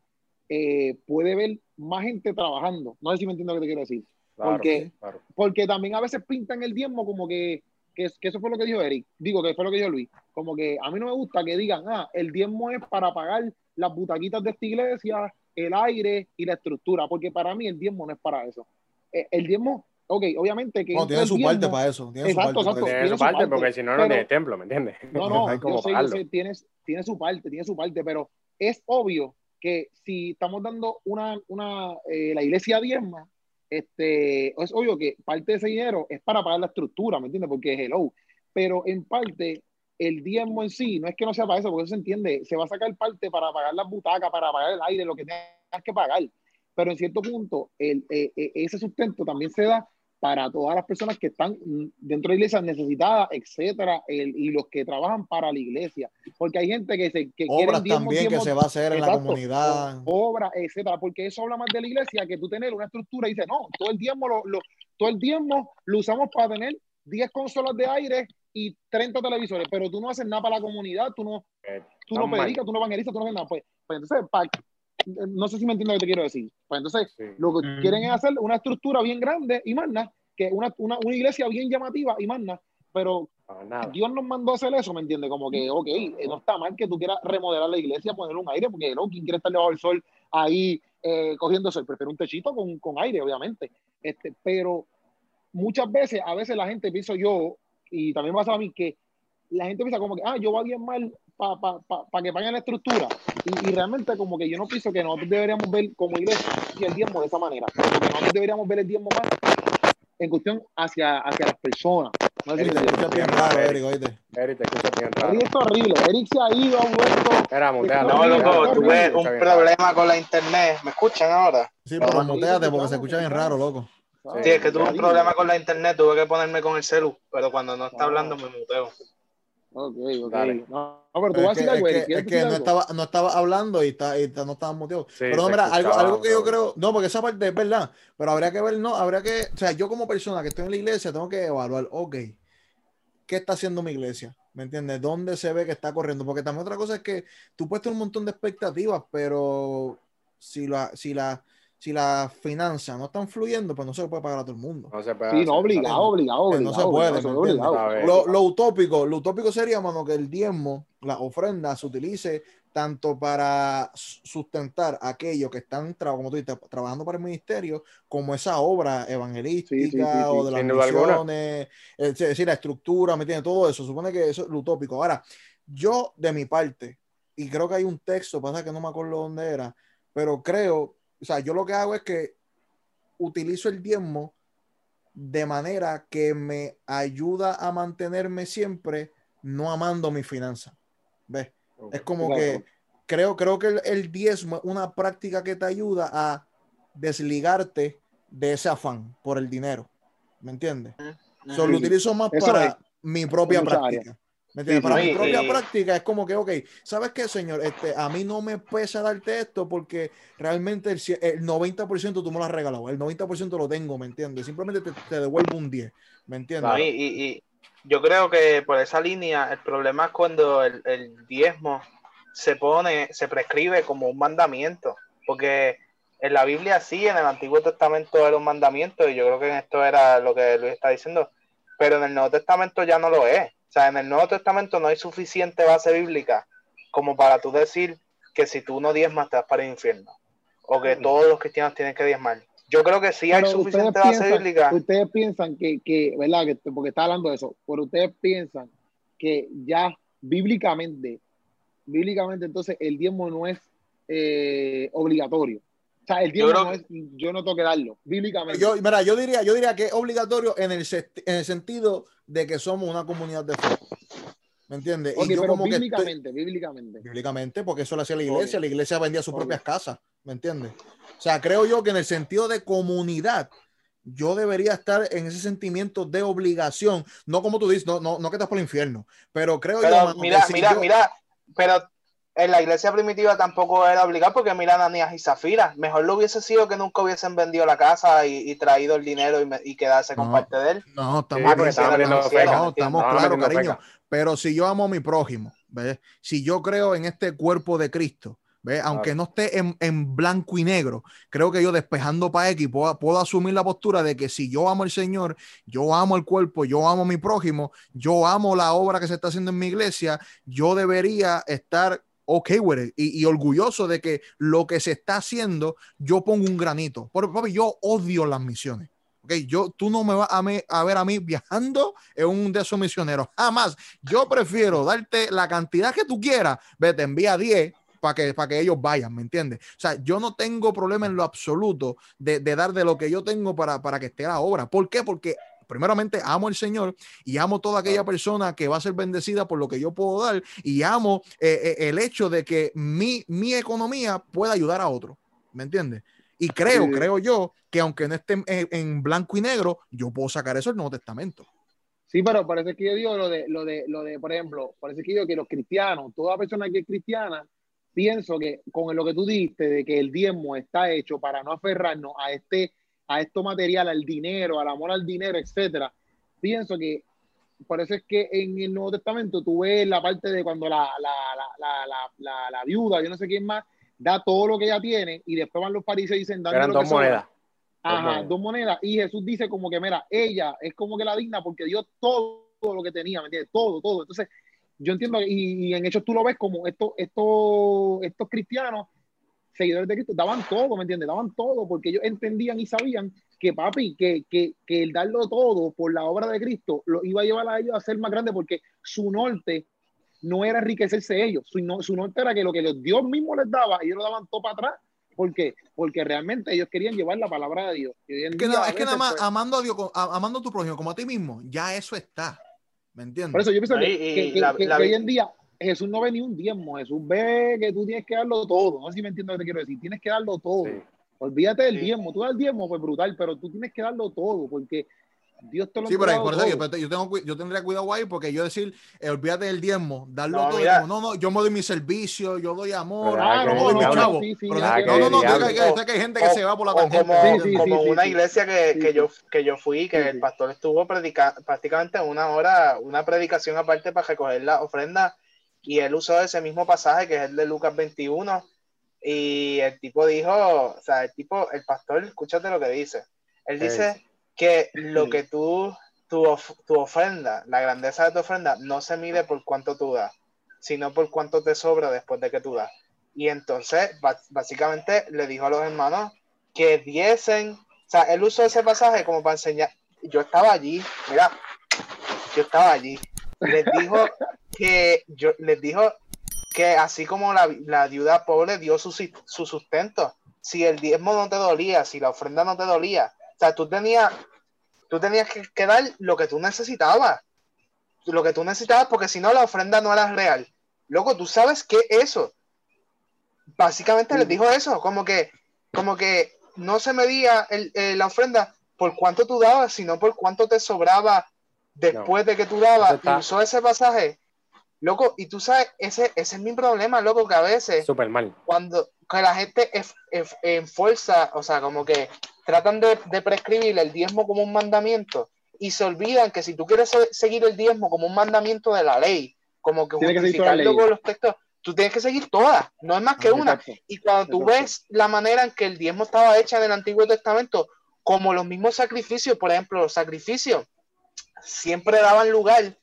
[SPEAKER 1] eh, puede ver más gente trabajando. No sé si me entiendo lo que te quiero decir.
[SPEAKER 2] Claro,
[SPEAKER 1] porque-
[SPEAKER 2] claro.
[SPEAKER 1] Porque también a veces pintan el diezmo como que, que, que eso fue lo que dijo Eric. Digo, que fue lo que dijo Luis. Como que a mí no me gusta que digan, ah, el diezmo es para pagar las butaquitas de esta iglesia, el aire y la estructura. Porque para mí el diezmo no es para eso. Eh, El diezmo, ok, obviamente que.
[SPEAKER 3] No, tiene su parte
[SPEAKER 1] diezmo-
[SPEAKER 3] para eso. Tiene
[SPEAKER 1] Exacto,
[SPEAKER 3] su parte
[SPEAKER 1] exacto.
[SPEAKER 2] Tiene
[SPEAKER 1] tiene
[SPEAKER 2] su parte,
[SPEAKER 1] parte,
[SPEAKER 2] porque si no, no tiene templo, ¿me entiendes?
[SPEAKER 1] No, no,
[SPEAKER 2] como
[SPEAKER 1] yo sé, yo sé, tienes, tiene su parte, tiene su parte, pero es obvio que si estamos dando una, una eh, la iglesia diezma, este, es obvio que parte de ese dinero es para pagar la estructura, ¿me entiendes? Porque es hello. Pero en parte, el diezmo en sí, no es que no sea para eso, porque eso se entiende, se va a sacar parte para pagar las butacas, para pagar el aire, lo que tengas que pagar. Pero en cierto punto, el, eh, eh, ese sustento también se da para todas las personas que están dentro de la iglesia necesitadas, etcétera, el- y los que trabajan para la iglesia. Porque hay gente que se que quieren
[SPEAKER 3] Obras
[SPEAKER 1] diezmo,
[SPEAKER 3] también que se va a hacer en la comunidad.
[SPEAKER 1] obras, etcétera, porque eso habla más de la iglesia que tú tener una estructura y dices, no, todo el diezmo lo, lo- todo el diezmo lo usamos para tener 10 consolas de aire y 30 televisores, pero tú no haces nada para la comunidad, tú no,
[SPEAKER 2] Eh,
[SPEAKER 1] tú no predicas, tú no evangelizas, tú no haces nada. Pues, pues entonces, pa- no sé si me entiendes lo que te quiero decir. Pues entonces,
[SPEAKER 2] Sí.
[SPEAKER 1] lo que
[SPEAKER 4] Mm.
[SPEAKER 1] quieren es hacer una estructura bien grande y más nada, que una, una, una iglesia bien llamativa y nada. Pero. Dios nos mandó a hacer eso, ¿me entiendes? Como que, ok, eh, no está mal que tú quieras remodelar la iglesia, poner un aire, porque no, ¿quién quiere estar debajo del sol ahí eh, cogiendo sol? Prefiero un techito con, con aire, obviamente. Este, pero muchas veces, a veces la gente pienso yo, y también pasa a mí, que la gente piensa como que, ah, yo voy a bien mal para pa, pa, pa que paguen la estructura. Y, y realmente como que yo no pienso que nosotros deberíamos ver como iglesia el diezmo de esa manera. Porque nosotros deberíamos ver el diezmo más en cuestión hacia, hacia las personas. No sé si
[SPEAKER 2] Eric,
[SPEAKER 1] me
[SPEAKER 3] Se
[SPEAKER 1] entiendes.
[SPEAKER 3] escucha bien raro, Eric, oíste.
[SPEAKER 2] Eric, te escuchas bien raro.
[SPEAKER 1] Eric está horrible. Eric se ha ido, ha vuelto.
[SPEAKER 2] Espera, mutealo.
[SPEAKER 1] No,
[SPEAKER 5] No,
[SPEAKER 1] loco,
[SPEAKER 5] tuve un problema con la internet. ¿Me escuchan ahora?
[SPEAKER 3] Sí, pero muteate porque se escucha bien raro, loco.
[SPEAKER 5] Sí, es que tuve un problema con la internet, tuve que ponerme con el celu, pero cuando no está hablando me muteo.
[SPEAKER 1] Ok, ok.
[SPEAKER 2] Dale.
[SPEAKER 1] No, no, pero tú
[SPEAKER 3] Es
[SPEAKER 1] vas a
[SPEAKER 3] que,
[SPEAKER 1] decir algo,
[SPEAKER 3] es que- es
[SPEAKER 1] ¿Quieres
[SPEAKER 3] que no, estaba, no estaba hablando y, está, y está- no estaba muteado.
[SPEAKER 2] Sí,
[SPEAKER 3] pero no, mira, algo, algo que yo creo, no, porque esa parte es verdad, pero habría que ver, no, habría que, o sea, yo como persona que estoy en la iglesia tengo que evaluar, ok, ¿qué está haciendo mi iglesia? ¿Me entiendes? ¿Dónde se ve que está corriendo? Porque también otra cosa es que tú puedes tener un montón de expectativas, pero si la, si la, si las finanzas no están fluyendo, pues no se puede pagar a todo el mundo.
[SPEAKER 2] No se puede
[SPEAKER 1] Sí,
[SPEAKER 2] hacer,
[SPEAKER 1] no, obligado, obligado,
[SPEAKER 3] Pues no
[SPEAKER 1] obligado.
[SPEAKER 3] se puede,
[SPEAKER 1] obligado, obligado.
[SPEAKER 3] Lo, lo utópico, lo utópico sería, mano, que el diezmo, la ofrenda, se utilice tanto para sustentar a aquellos que están, como tú dices, trabajando para el ministerio, como esa obra evangelística
[SPEAKER 1] Sí, sí, sí, sí.
[SPEAKER 3] o de las misiones, es decir, la estructura, ¿me entiendes? Todo eso, supone que eso es lo utópico. Ahora, yo de mi parte, y creo que hay un texto, pasa que no me acuerdo dónde era, pero creo, o sea, yo lo que hago es que utilizo el diezmo de manera que me ayuda a mantenerme siempre no amando mi finanzas. ¿Ves? Es como
[SPEAKER 1] Claro.
[SPEAKER 3] que creo, creo que el, el diezmo es una práctica que te ayuda a desligarte de ese afán por el dinero. ¿Me entiendes? So, lo
[SPEAKER 1] Sí.
[SPEAKER 3] utilizo más
[SPEAKER 1] Eso
[SPEAKER 3] para
[SPEAKER 1] es.
[SPEAKER 3] mi propia práctica. ¿Me entiendes?
[SPEAKER 1] Sí,
[SPEAKER 3] para
[SPEAKER 5] sí.
[SPEAKER 3] mi propia
[SPEAKER 5] y-
[SPEAKER 3] práctica es como que, ok, ¿sabes qué, señor? Este, a mí no me pesa darte esto porque realmente el, el 90% tú me lo has regalado, el 90% lo tengo, ¿me entiendes? Simplemente te, te devuelvo un 10, ¿me entiendes?
[SPEAKER 5] No, y, y- y yo creo que por esa línea el problema es cuando el, el diezmo se pone, se prescribe como un mandamiento, porque en la Biblia sí, en el Antiguo Testamento era un mandamiento y yo creo que en esto era lo que Luis está diciendo, pero en el Nuevo Testamento ya no lo es. Sea, en el Nuevo Testamento no hay suficiente base bíblica como para tú decir que si tú no diezmas te vas para el infierno o que todos los cristianos tienen que diezmar. Yo creo que sí hay
[SPEAKER 1] Pero
[SPEAKER 5] suficiente base
[SPEAKER 1] piensan,
[SPEAKER 5] bíblica.
[SPEAKER 1] ustedes piensan que, que, ¿verdad? Que, porque está hablando de eso, pero ustedes piensan que ya bíblicamente, bíblicamente entonces el diezmo no es eh, obligatorio. O sea, el diezmo
[SPEAKER 5] creo
[SPEAKER 1] no es, yo no tengo que darlo, bíblicamente.
[SPEAKER 3] Yo, mira, yo diría, yo diría que es obligatorio en el, en el sentido de que somos una comunidad de fe. ¿Me entiendes?
[SPEAKER 1] Ok,
[SPEAKER 3] y yo
[SPEAKER 1] pero
[SPEAKER 3] como que estoy-
[SPEAKER 1] bíblicamente, bíblicamente.
[SPEAKER 3] bíblicamente, porque eso lo hacía la iglesia, la iglesia vendía sus propias casas, ¿me entiendes? O sea, creo yo que en el sentido de comunidad, yo debería estar en ese sentimiento de obligación, no como tú dices, no, no, no que estás por el infierno, pero creo yo,
[SPEAKER 5] Pero
[SPEAKER 3] mano, que
[SPEAKER 5] mira,
[SPEAKER 3] si
[SPEAKER 5] mira,
[SPEAKER 3] yo-
[SPEAKER 5] mira, pero en la iglesia primitiva tampoco era obligado porque mira Ananías y Zafira. Mejor lo hubiese sido que nunca hubiesen vendido la casa y, y traído el dinero y, me- y quedarse con
[SPEAKER 3] No.
[SPEAKER 5] parte de él.
[SPEAKER 3] No,
[SPEAKER 2] Sí,
[SPEAKER 3] estamos,
[SPEAKER 2] vendiendo
[SPEAKER 3] no,
[SPEAKER 5] feca,
[SPEAKER 3] no,
[SPEAKER 5] ¿me
[SPEAKER 3] estamos claros, cariño. Pero si yo amo a mi prójimo, ¿ves? Si yo creo en este cuerpo de Cristo, ¿ves? Aunque no esté en, en blanco y negro, creo que yo despejando para X puedo, puedo asumir la postura de que si yo amo al Señor, yo amo el cuerpo, yo amo a mi prójimo, yo amo la obra que se está haciendo en mi iglesia, yo debería estar ok with it y, y orgulloso de que lo que se está haciendo, yo pongo un granito. Porque, papi, yo odio las misiones. Ok, yo, tú no me vas a, me- a ver a mí viajando en un de esos misioneros. Jamás. Yo prefiero darte la cantidad que tú quieras. Ve, te envía 10 para que, para que ellos vayan, ¿me entiendes? O sea, yo no tengo problema en lo absoluto de, de dar de lo que yo tengo para, para que esté la obra. ¿Por qué? Porque primeramente amo al Señor y amo toda aquella persona que va a ser bendecida por lo que yo puedo dar y amo eh, eh, el hecho de que mi, mi economía pueda ayudar a otro, ¿me entiendes? Y creo,
[SPEAKER 1] Sí.
[SPEAKER 3] creo yo que aunque no esté en, en blanco y negro, yo puedo sacar eso del Nuevo Testamento.
[SPEAKER 1] Sí, pero parece que yo digo lo de, lo de, lo de, por ejemplo, parece que yo digo que los cristianos, toda persona que es cristiana, pienso que con lo que tú dijiste de que el diezmo está hecho para no aferrarnos a este, a esto material, al dinero, al amor al dinero, etcétera, pienso que por eso es que en el Nuevo Testamento tú ves la parte de cuando la, la, la, la, viuda, yo no sé quién más, da todo lo que ella tiene y después van los fariseos y dicen, dame
[SPEAKER 2] Eran
[SPEAKER 1] lo que
[SPEAKER 2] dos
[SPEAKER 1] sobra".
[SPEAKER 2] monedas.
[SPEAKER 1] Ajá,
[SPEAKER 2] monedas.
[SPEAKER 1] dos monedas. Y Jesús dice como que, mira, ella es como que la digna porque dio todo lo que tenía, ¿me entiendes? Todo, todo. Entonces, yo entiendo, y, y en hechos tú lo ves como estos, estos, estos cristianos, seguidores de Cristo, daban todo, ¿me entiendes? Daban todo porque ellos entendían y sabían que, papi, que, que, que el darlo todo por la obra de Cristo lo iba a llevar a ellos a ser más grande porque su norte no era enriquecerse ellos, su, no- su norte era que lo que los Dios mismo les daba, ellos lo daban todo para atrás. ¿Por qué? Porque realmente ellos querían llevar la palabra de Dios.
[SPEAKER 3] Es que, nada, es que nada más
[SPEAKER 1] pues,
[SPEAKER 3] amando a Dios, amando a tu prójimo como a ti mismo, ya eso está. ¿Me entiendes?
[SPEAKER 1] Por eso yo pienso
[SPEAKER 5] No,
[SPEAKER 1] que,
[SPEAKER 5] y-
[SPEAKER 1] que-
[SPEAKER 5] y
[SPEAKER 1] que-
[SPEAKER 5] la-
[SPEAKER 1] que-
[SPEAKER 5] la-
[SPEAKER 1] que hoy en día Jesús no ve ni un diezmo. Jesús ve que tú tienes que darlo todo. No sé si me entiendes lo que te quiero decir. Tienes que darlo todo.
[SPEAKER 2] Sí.
[SPEAKER 1] Olvídate del
[SPEAKER 5] Sí.
[SPEAKER 1] diezmo. Tú das el diezmo, pues brutal, pero tú tienes que darlo todo porque Dios te lo
[SPEAKER 3] Sí, pero ahí, por eso yo, yo, tengo, yo tendría cuidado ahí porque yo decir, eh, olvídate del diezmo, darlo
[SPEAKER 5] No,
[SPEAKER 3] todo. como, no, no, yo me doy mi servicio, yo doy amor,
[SPEAKER 1] Ah,
[SPEAKER 3] yo
[SPEAKER 1] no,
[SPEAKER 3] doy mi
[SPEAKER 1] no,
[SPEAKER 3] chavo.
[SPEAKER 1] sí, sí,
[SPEAKER 3] Pero de-
[SPEAKER 2] que
[SPEAKER 3] no, no, no,
[SPEAKER 2] diablo.
[SPEAKER 3] que, sé que hay gente que
[SPEAKER 5] O-
[SPEAKER 3] se va por la
[SPEAKER 5] o
[SPEAKER 3] tangente.
[SPEAKER 5] como,
[SPEAKER 1] Sí, sí,
[SPEAKER 5] como
[SPEAKER 1] sí,
[SPEAKER 5] una
[SPEAKER 1] sí.
[SPEAKER 5] iglesia que,
[SPEAKER 1] Sí,
[SPEAKER 5] que yo que yo fui, que
[SPEAKER 1] Sí,
[SPEAKER 5] el pastor estuvo predica, prácticamente una hora, una predicación aparte para recoger la ofrenda, y él usó ese mismo pasaje que es el de Lucas 21, y el tipo dijo, o sea, el tipo, el pastor, escúchate lo que dice. Él
[SPEAKER 2] ¿Qué
[SPEAKER 5] dice
[SPEAKER 2] dice?
[SPEAKER 5] que lo que tú, tu, of- tu ofrenda, la grandeza de tu ofrenda, no se mide por cuánto tú das, sino por cuánto te sobra después de que tú das. Y entonces, básicamente, le dijo a los hermanos que diesen, o sea, él usó ese pasaje como para enseñar. Yo estaba allí, mira, yo estaba allí. Les dijo que, yo, les dijo que así como la, la viuda pobre dio su, su sustento, si el diezmo no te dolía, si la ofrenda no te dolía, o sea, tú tenías, tú tenías que, que dar lo que tú necesitabas, lo que tú necesitabas, porque si no la ofrenda no era real. Loco, tú sabes qué es eso. Básicamente les dijo eso, como que, como que no se medía el- eh, la ofrenda por cuánto tú dabas, sino por cuánto te sobraba después de que tú dabas.
[SPEAKER 2] Está-
[SPEAKER 5] Y usó ese pasaje, loco, y tú sabes, ese, ese es mi problema, loco, que a veces
[SPEAKER 2] Súper mal.
[SPEAKER 5] cuando que la gente es, es- en fuerza, o sea, como que tratan de, de prescribir el diezmo como un mandamiento y se olvidan que si tú quieres se- seguir el diezmo como un mandamiento de la ley, como que
[SPEAKER 1] Tienes que
[SPEAKER 5] justificarlo
[SPEAKER 1] ley.
[SPEAKER 5] con los textos, tú tienes que seguir todas, no es más que una. Y cuando tú
[SPEAKER 1] Exacto.
[SPEAKER 5] ves la manera en que el diezmo estaba hecha en el Antiguo Testamento, como los mismos sacrificios, por ejemplo, los sacrificios siempre daban lugar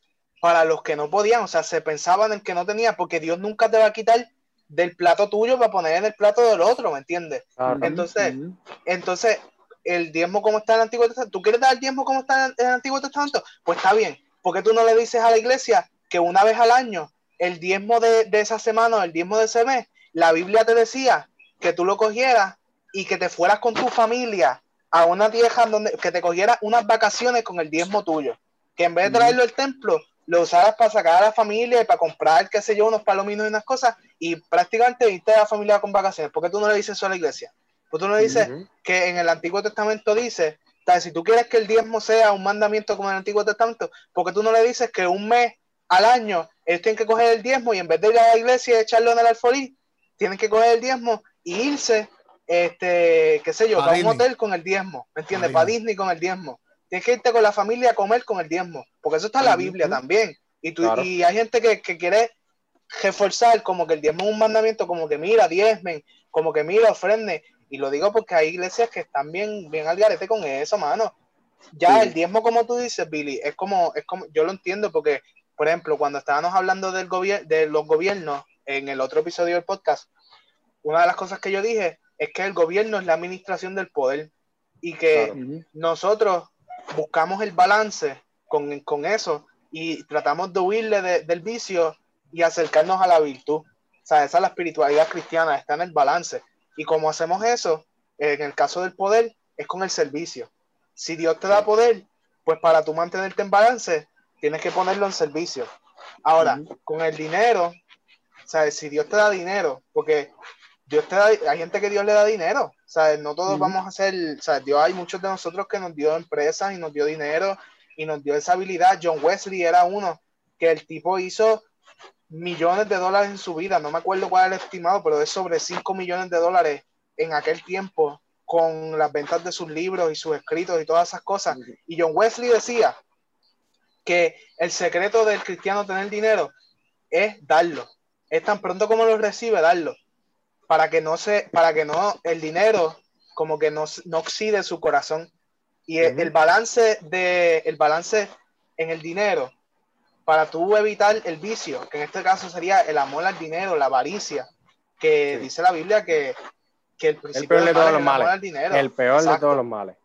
[SPEAKER 5] para los que no podían, o sea, se pensaban en que no tenía, porque Dios nunca te va a quitar del plato tuyo para poner en el plato del otro, ¿me entiendes?
[SPEAKER 2] Claro.
[SPEAKER 5] Entonces. Entonces, el diezmo como está en el Antiguo Testamento, ¿tú quieres dar el diezmo como está en el Antiguo Testamento? Pues está bien, porque tú no le dices a la iglesia que una vez al año, el diezmo de, de esa semana o el diezmo de ese mes, la Biblia te decía que tú lo cogieras y que te fueras con tu familia a una tierra donde que te cogieras unas vacaciones con el diezmo tuyo, que en vez de traerlo al templo, lo usaras para sacar a la familia y para comprar, qué sé yo, unos palominos y unas cosas, y prácticamente irte a la familia con vacaciones. ¿Por qué tú no le dices eso a la iglesia? Pues tú no le dices que en el Antiguo Testamento dice, sea, si tú quieres que el diezmo sea un mandamiento como en el Antiguo Testamento, porque tú no le dices que un mes al año ellos tienen que coger el diezmo y en vez de ir a la iglesia y echarlo en el alfolí, tienen que coger el diezmo y irse, este, qué sé yo,
[SPEAKER 3] Pa'
[SPEAKER 5] para un hotel con el diezmo, ¿me entiendes?
[SPEAKER 3] Pa'
[SPEAKER 5] Para.
[SPEAKER 3] Disney
[SPEAKER 5] con el diezmo. Tienes que irte con la familia a comer con el diezmo, porque eso está en la. Biblia también. Y, tú,
[SPEAKER 2] Claro.
[SPEAKER 5] y hay gente que, que quiere reforzar como que el diezmo es un mandamiento, como que mira, diezmen, como que mira, ofrenden. Y lo digo porque hay iglesias que están bien, bien al garete con eso, mano. Ya
[SPEAKER 1] Sí.
[SPEAKER 5] el diezmo, como tú dices, Billy, es como, es como, yo lo entiendo porque, por ejemplo, cuando estábamos hablando del gobierno, de los gobiernos en el otro episodio del podcast, una de las cosas que yo dije es que el gobierno es la administración del poder y que
[SPEAKER 2] Claro.
[SPEAKER 5] Nosotros buscamos el balance con, con eso y tratamos de huirle de- del vicio y acercarnos a la virtud. O sea, esa es la espiritualidad cristiana, está en el balance. Y como hacemos eso, en el caso del poder, es con el servicio. Si Dios te da poder, pues para tú mantenerte en balance, tienes que ponerlo en servicio. Ahora, con el dinero, o sea, si Dios te da dinero, porque Dios te da, hay gente que Dios le da dinero, sea, no todos vamos a ser, o sea, Dios hay muchos de nosotros que nos dio empresas y nos dio dinero y nos dio esa habilidad. John Wesley era uno que el tipo hizo millones de dólares en su vida, no me acuerdo cuál era el estimado, pero es sobre 5 millones de dólares en aquel tiempo con las ventas de sus libros y sus escritos y todas esas cosas. Y John Wesley decía que el secreto del cristiano tener dinero es darlo. Es tan pronto como lo recibe, darlo. Para que no se, para que no, el dinero como que no, no oxide su corazón. Y el, balance de, el balance en el dinero, para tú evitar el vicio, que en este caso sería el amor al dinero, la avaricia, que
[SPEAKER 2] Sí.
[SPEAKER 5] dice la Biblia que, que el principio
[SPEAKER 2] peor de todos los males.
[SPEAKER 5] al dinero.
[SPEAKER 2] El peor de todos los males.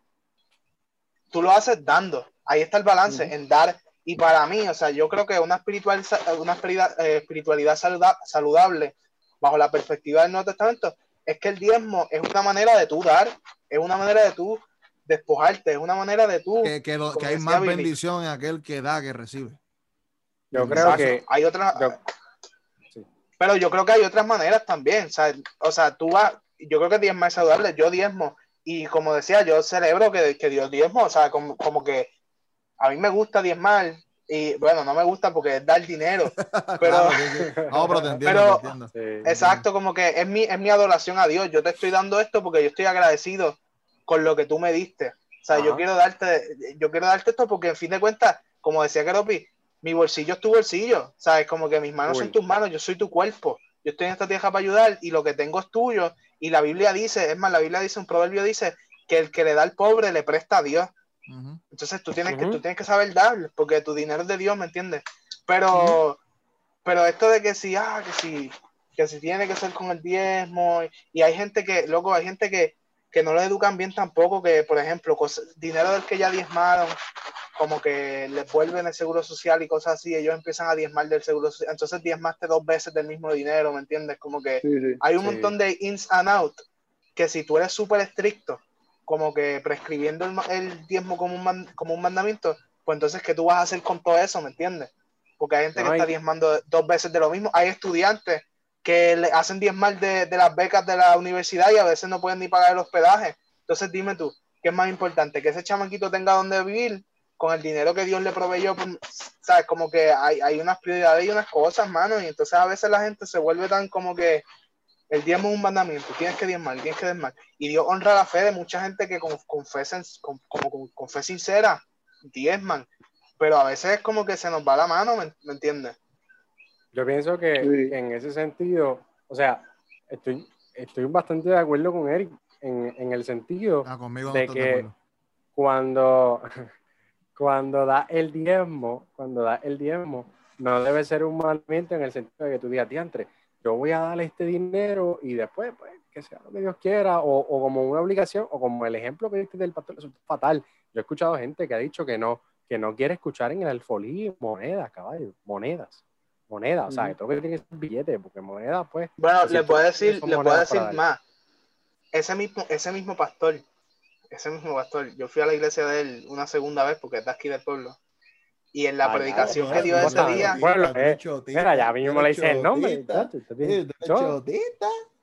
[SPEAKER 5] tú lo haces dando. Ahí está el balance en dar. Y para mí, o sea, yo creo que una, espiritual, una espiritualidad, eh, espiritualidad saluda- saludable, bajo la perspectiva del Nuevo Testamento, es que el diezmo es una manera de tú dar, es una manera de tú despojarte, es una manera de tú.
[SPEAKER 3] Que, que lo-
[SPEAKER 5] como
[SPEAKER 3] que hay más bendición en aquel que da que recibe.
[SPEAKER 2] Yo creo
[SPEAKER 5] Exacto.
[SPEAKER 2] que
[SPEAKER 5] hay otras,
[SPEAKER 2] yo-
[SPEAKER 5] pero yo creo que hay otras maneras también. O sea, o sea tú vas, yo creo que diezmo es saludable, yo diezmo. Y como decía, yo celebro que, que Dios diezmo, o sea, como, como que a mí me gusta diezmar, y bueno, no me gusta porque es dar dinero, pero,
[SPEAKER 3] Claro, sí, sí. No, pero te entiendo,
[SPEAKER 5] Pero-
[SPEAKER 3] te entiendo.
[SPEAKER 2] Sí.
[SPEAKER 5] exacto, como que es mi, es mi adoración a Dios. Yo te estoy dando esto porque yo estoy agradecido con lo que tú me diste. O sea, yo quiero darte, yo quiero darte esto porque en fin de cuentas, como decía Keropi, mi bolsillo es tu bolsillo, ¿sabes? Como que mis manos
[SPEAKER 2] Uy.
[SPEAKER 5] son tus manos, yo soy tu cuerpo. Yo estoy en esta tierra para ayudar y lo que tengo es tuyo. Y la Biblia dice, es más, la Biblia dice, un proverbio dice que el que le da al pobre le presta a Dios. Entonces tú tienes, que, tú tienes que saber dar, porque tu dinero es de Dios, ¿me entiendes? Pero, pero esto de que si, ah, que si, que si tiene que ser con el diezmo, y, y hay gente que, loco, hay gente que, que no lo educan bien tampoco, que por ejemplo, dinero del que ya diezmaron, como que les vuelven el seguro social y cosas así, ellos empiezan a diezmar del seguro social, entonces diezmaste dos veces del mismo dinero, ¿me entiendes? Como que
[SPEAKER 1] Sí, sí.
[SPEAKER 5] hay un
[SPEAKER 2] Sí.
[SPEAKER 5] montón de ins and out que si tú eres súper estricto, como que prescribiendo el, el diezmo como un, man- como un mandamiento, pues entonces, ¿qué tú vas a hacer con todo eso? ¿Me entiendes? Porque hay gente
[SPEAKER 2] No,
[SPEAKER 5] que está diezmando dos veces de lo mismo. Hay estudiantes que le hacen diezmar de, de las becas de la universidad y a veces no pueden ni pagar el hospedaje. Entonces, dime tú, ¿qué es más importante? ¿Que ese chamaquito tenga donde vivir con el dinero que Dios le proveyó? Pues, ¿Sabes? Como que hay, hay unas prioridades y unas cosas, mano. Y entonces a veces la gente se vuelve tan como que el diezmo es un mandamiento, tienes que diezmar, tienes que diezmar. Y Dios honra la fe de mucha gente que con, confesa, con, como con, con fe sincera, diezman. Pero a veces es como que se nos va la mano, ¿me, me entiendes?
[SPEAKER 2] Yo pienso que
[SPEAKER 1] Sí.
[SPEAKER 2] en ese sentido, o sea, estoy, estoy bastante de acuerdo con Eric en, en el sentido
[SPEAKER 3] Ah, conmigo no
[SPEAKER 2] de
[SPEAKER 3] de
[SPEAKER 2] que
[SPEAKER 3] acuerdo.
[SPEAKER 2] cuando, cuando da el diezmo, cuando da el diezmo, no debe ser un mandamiento en el sentido de que tú digas, diantre, yo voy a darle este dinero y después, pues, que sea lo que Dios quiera, o, o como una obligación, o como el ejemplo que diste del pastor, eso es fatal. Yo he escuchado gente que ha dicho que no, que no quiere escuchar en el alfolí monedas, caballo, monedas, monedas, o sea, que todo que tiene que ser billete, porque monedas, pues,
[SPEAKER 5] Bueno, le puedo decir, le puedo decir más. Ese mismo, ese mismo pastor, ese mismo pastor, yo fui a la iglesia de él una segunda vez porque es de aquí del pueblo. Y en la
[SPEAKER 2] Ah,
[SPEAKER 5] predicación que dio ese día.
[SPEAKER 2] Bueno, eh, mira, ya mismo le dice el nombre,
[SPEAKER 3] eh,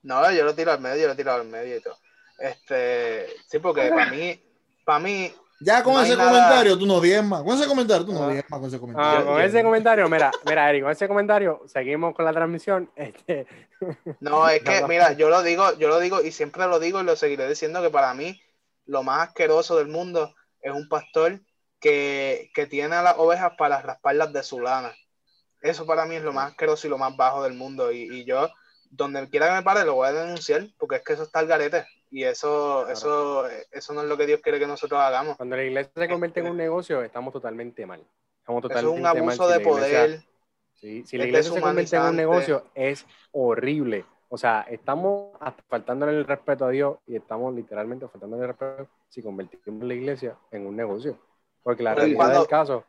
[SPEAKER 5] no, yo lo tiro al medio, yo lo tiro al medio y todo. Este, sí, porque para mí, para mí,
[SPEAKER 3] Ya con
[SPEAKER 5] No
[SPEAKER 3] ese
[SPEAKER 5] nada-
[SPEAKER 3] comentario tú no diezmas. Con ese comentario tú no
[SPEAKER 2] Ah.
[SPEAKER 3] diezmas con ese
[SPEAKER 2] Ah,
[SPEAKER 3] comentario.
[SPEAKER 2] con ese comentario, mira, mira, Eric, con ese comentario, seguimos con la transmisión. Este,
[SPEAKER 5] No, es
[SPEAKER 2] No,
[SPEAKER 5] que,
[SPEAKER 2] no.
[SPEAKER 5] mira, yo lo digo, yo lo digo y siempre lo digo y lo seguiré diciendo que para mí lo más asqueroso del mundo es un pastor que, que tiene a las ovejas para rasparlas de su lana. Eso para mí es lo más asqueroso y lo más bajo del mundo. Y, y yo, donde quiera que me pare, lo voy a denunciar porque es que eso está al garete. Y eso, eso, eso no es lo que Dios quiere que nosotros hagamos.
[SPEAKER 2] cuando la iglesia se convierte en un negocio, estamos totalmente mal. Estamos
[SPEAKER 5] Eso es
[SPEAKER 2] totalmente
[SPEAKER 5] un
[SPEAKER 2] mal.
[SPEAKER 5] abuso
[SPEAKER 2] Si
[SPEAKER 5] de
[SPEAKER 2] la iglesia-
[SPEAKER 5] poder.
[SPEAKER 2] sí, si la
[SPEAKER 5] es
[SPEAKER 2] iglesia se convierte en un negocio, es horrible. O sea, estamos faltándole el respeto a Dios y estamos literalmente faltándole el respeto si convertimos la iglesia en un negocio. Porque la realidad
[SPEAKER 5] cuando-
[SPEAKER 2] del caso,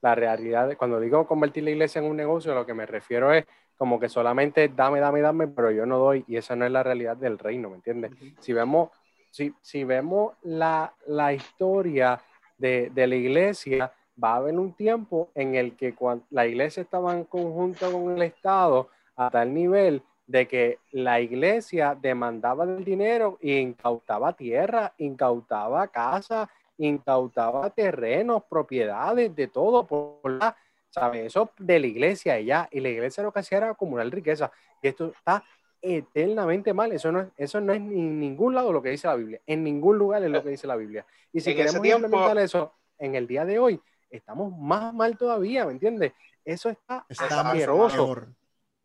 [SPEAKER 2] la realidad, de- cuando digo convertir la iglesia en un negocio, lo que me refiero es como que solamente dame, dame, dame, pero yo no doy, y esa no es la realidad del reino, ¿me entiendes? Si vemos, si, si vemos la, la historia de, de la iglesia, va a haber un tiempo en el que cuando la iglesia estaba en conjunto con el Estado a tal nivel de que la iglesia demandaba del dinero e incautaba tierra, incautaba casa, incautaba terrenos, propiedades, de todo por la, ¿sabes? Eso de la iglesia y ya, y la iglesia lo que hacía era acumular riqueza, y esto está eternamente mal, eso no es, eso no es ni en ningún lado lo que dice la Biblia, en ningún lugar es lo que dice la Biblia. Y si
[SPEAKER 5] En
[SPEAKER 2] queremos
[SPEAKER 5] tiempo-
[SPEAKER 2] implementar eso en el día de hoy, estamos más mal todavía, ¿me entiendes? Eso está
[SPEAKER 3] Estamos
[SPEAKER 2] asqueroso,
[SPEAKER 3] peor.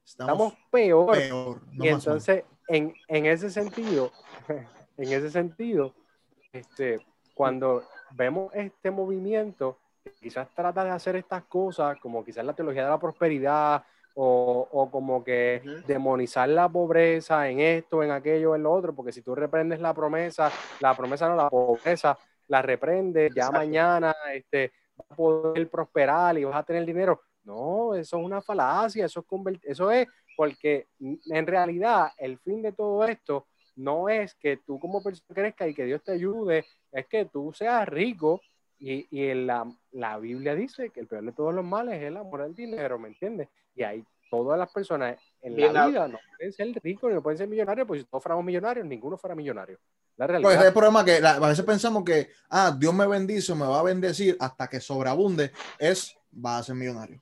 [SPEAKER 2] estamos
[SPEAKER 3] Estamos
[SPEAKER 2] peor.
[SPEAKER 3] peor. no
[SPEAKER 2] y entonces, en, en ese sentido, en ese sentido, este, cuando vemos este movimiento, quizás trata de hacer estas cosas, como quizás la teología de la prosperidad, o, o como que demonizar la pobreza en esto, en aquello, en lo otro, porque si tú reprendes la promesa, la promesa no, la pobreza, la reprendes, ya
[SPEAKER 5] Exacto.
[SPEAKER 2] mañana este, vas a poder prosperar y vas a tener dinero. No, eso es una falacia, eso es, eso es porque en realidad el fin de todo esto no es que tú como persona crezca y que Dios te ayude, es que tú seas rico y, y en la, la Biblia dice que el peor de todos los males es el amor al dinero, ¿me entiendes? Y hay todas las personas en
[SPEAKER 5] Bien,
[SPEAKER 2] la vida no pueden ser ricos ni no pueden ser millonarios, porque si todos fuéramos millonarios, ninguno fuera millonario. La
[SPEAKER 3] Pues
[SPEAKER 2] realidad.
[SPEAKER 3] ese es el problema que la- a veces pensamos que, ah, Dios me bendice, me va a bendecir hasta que sobreabunde, es, va a ser millonario.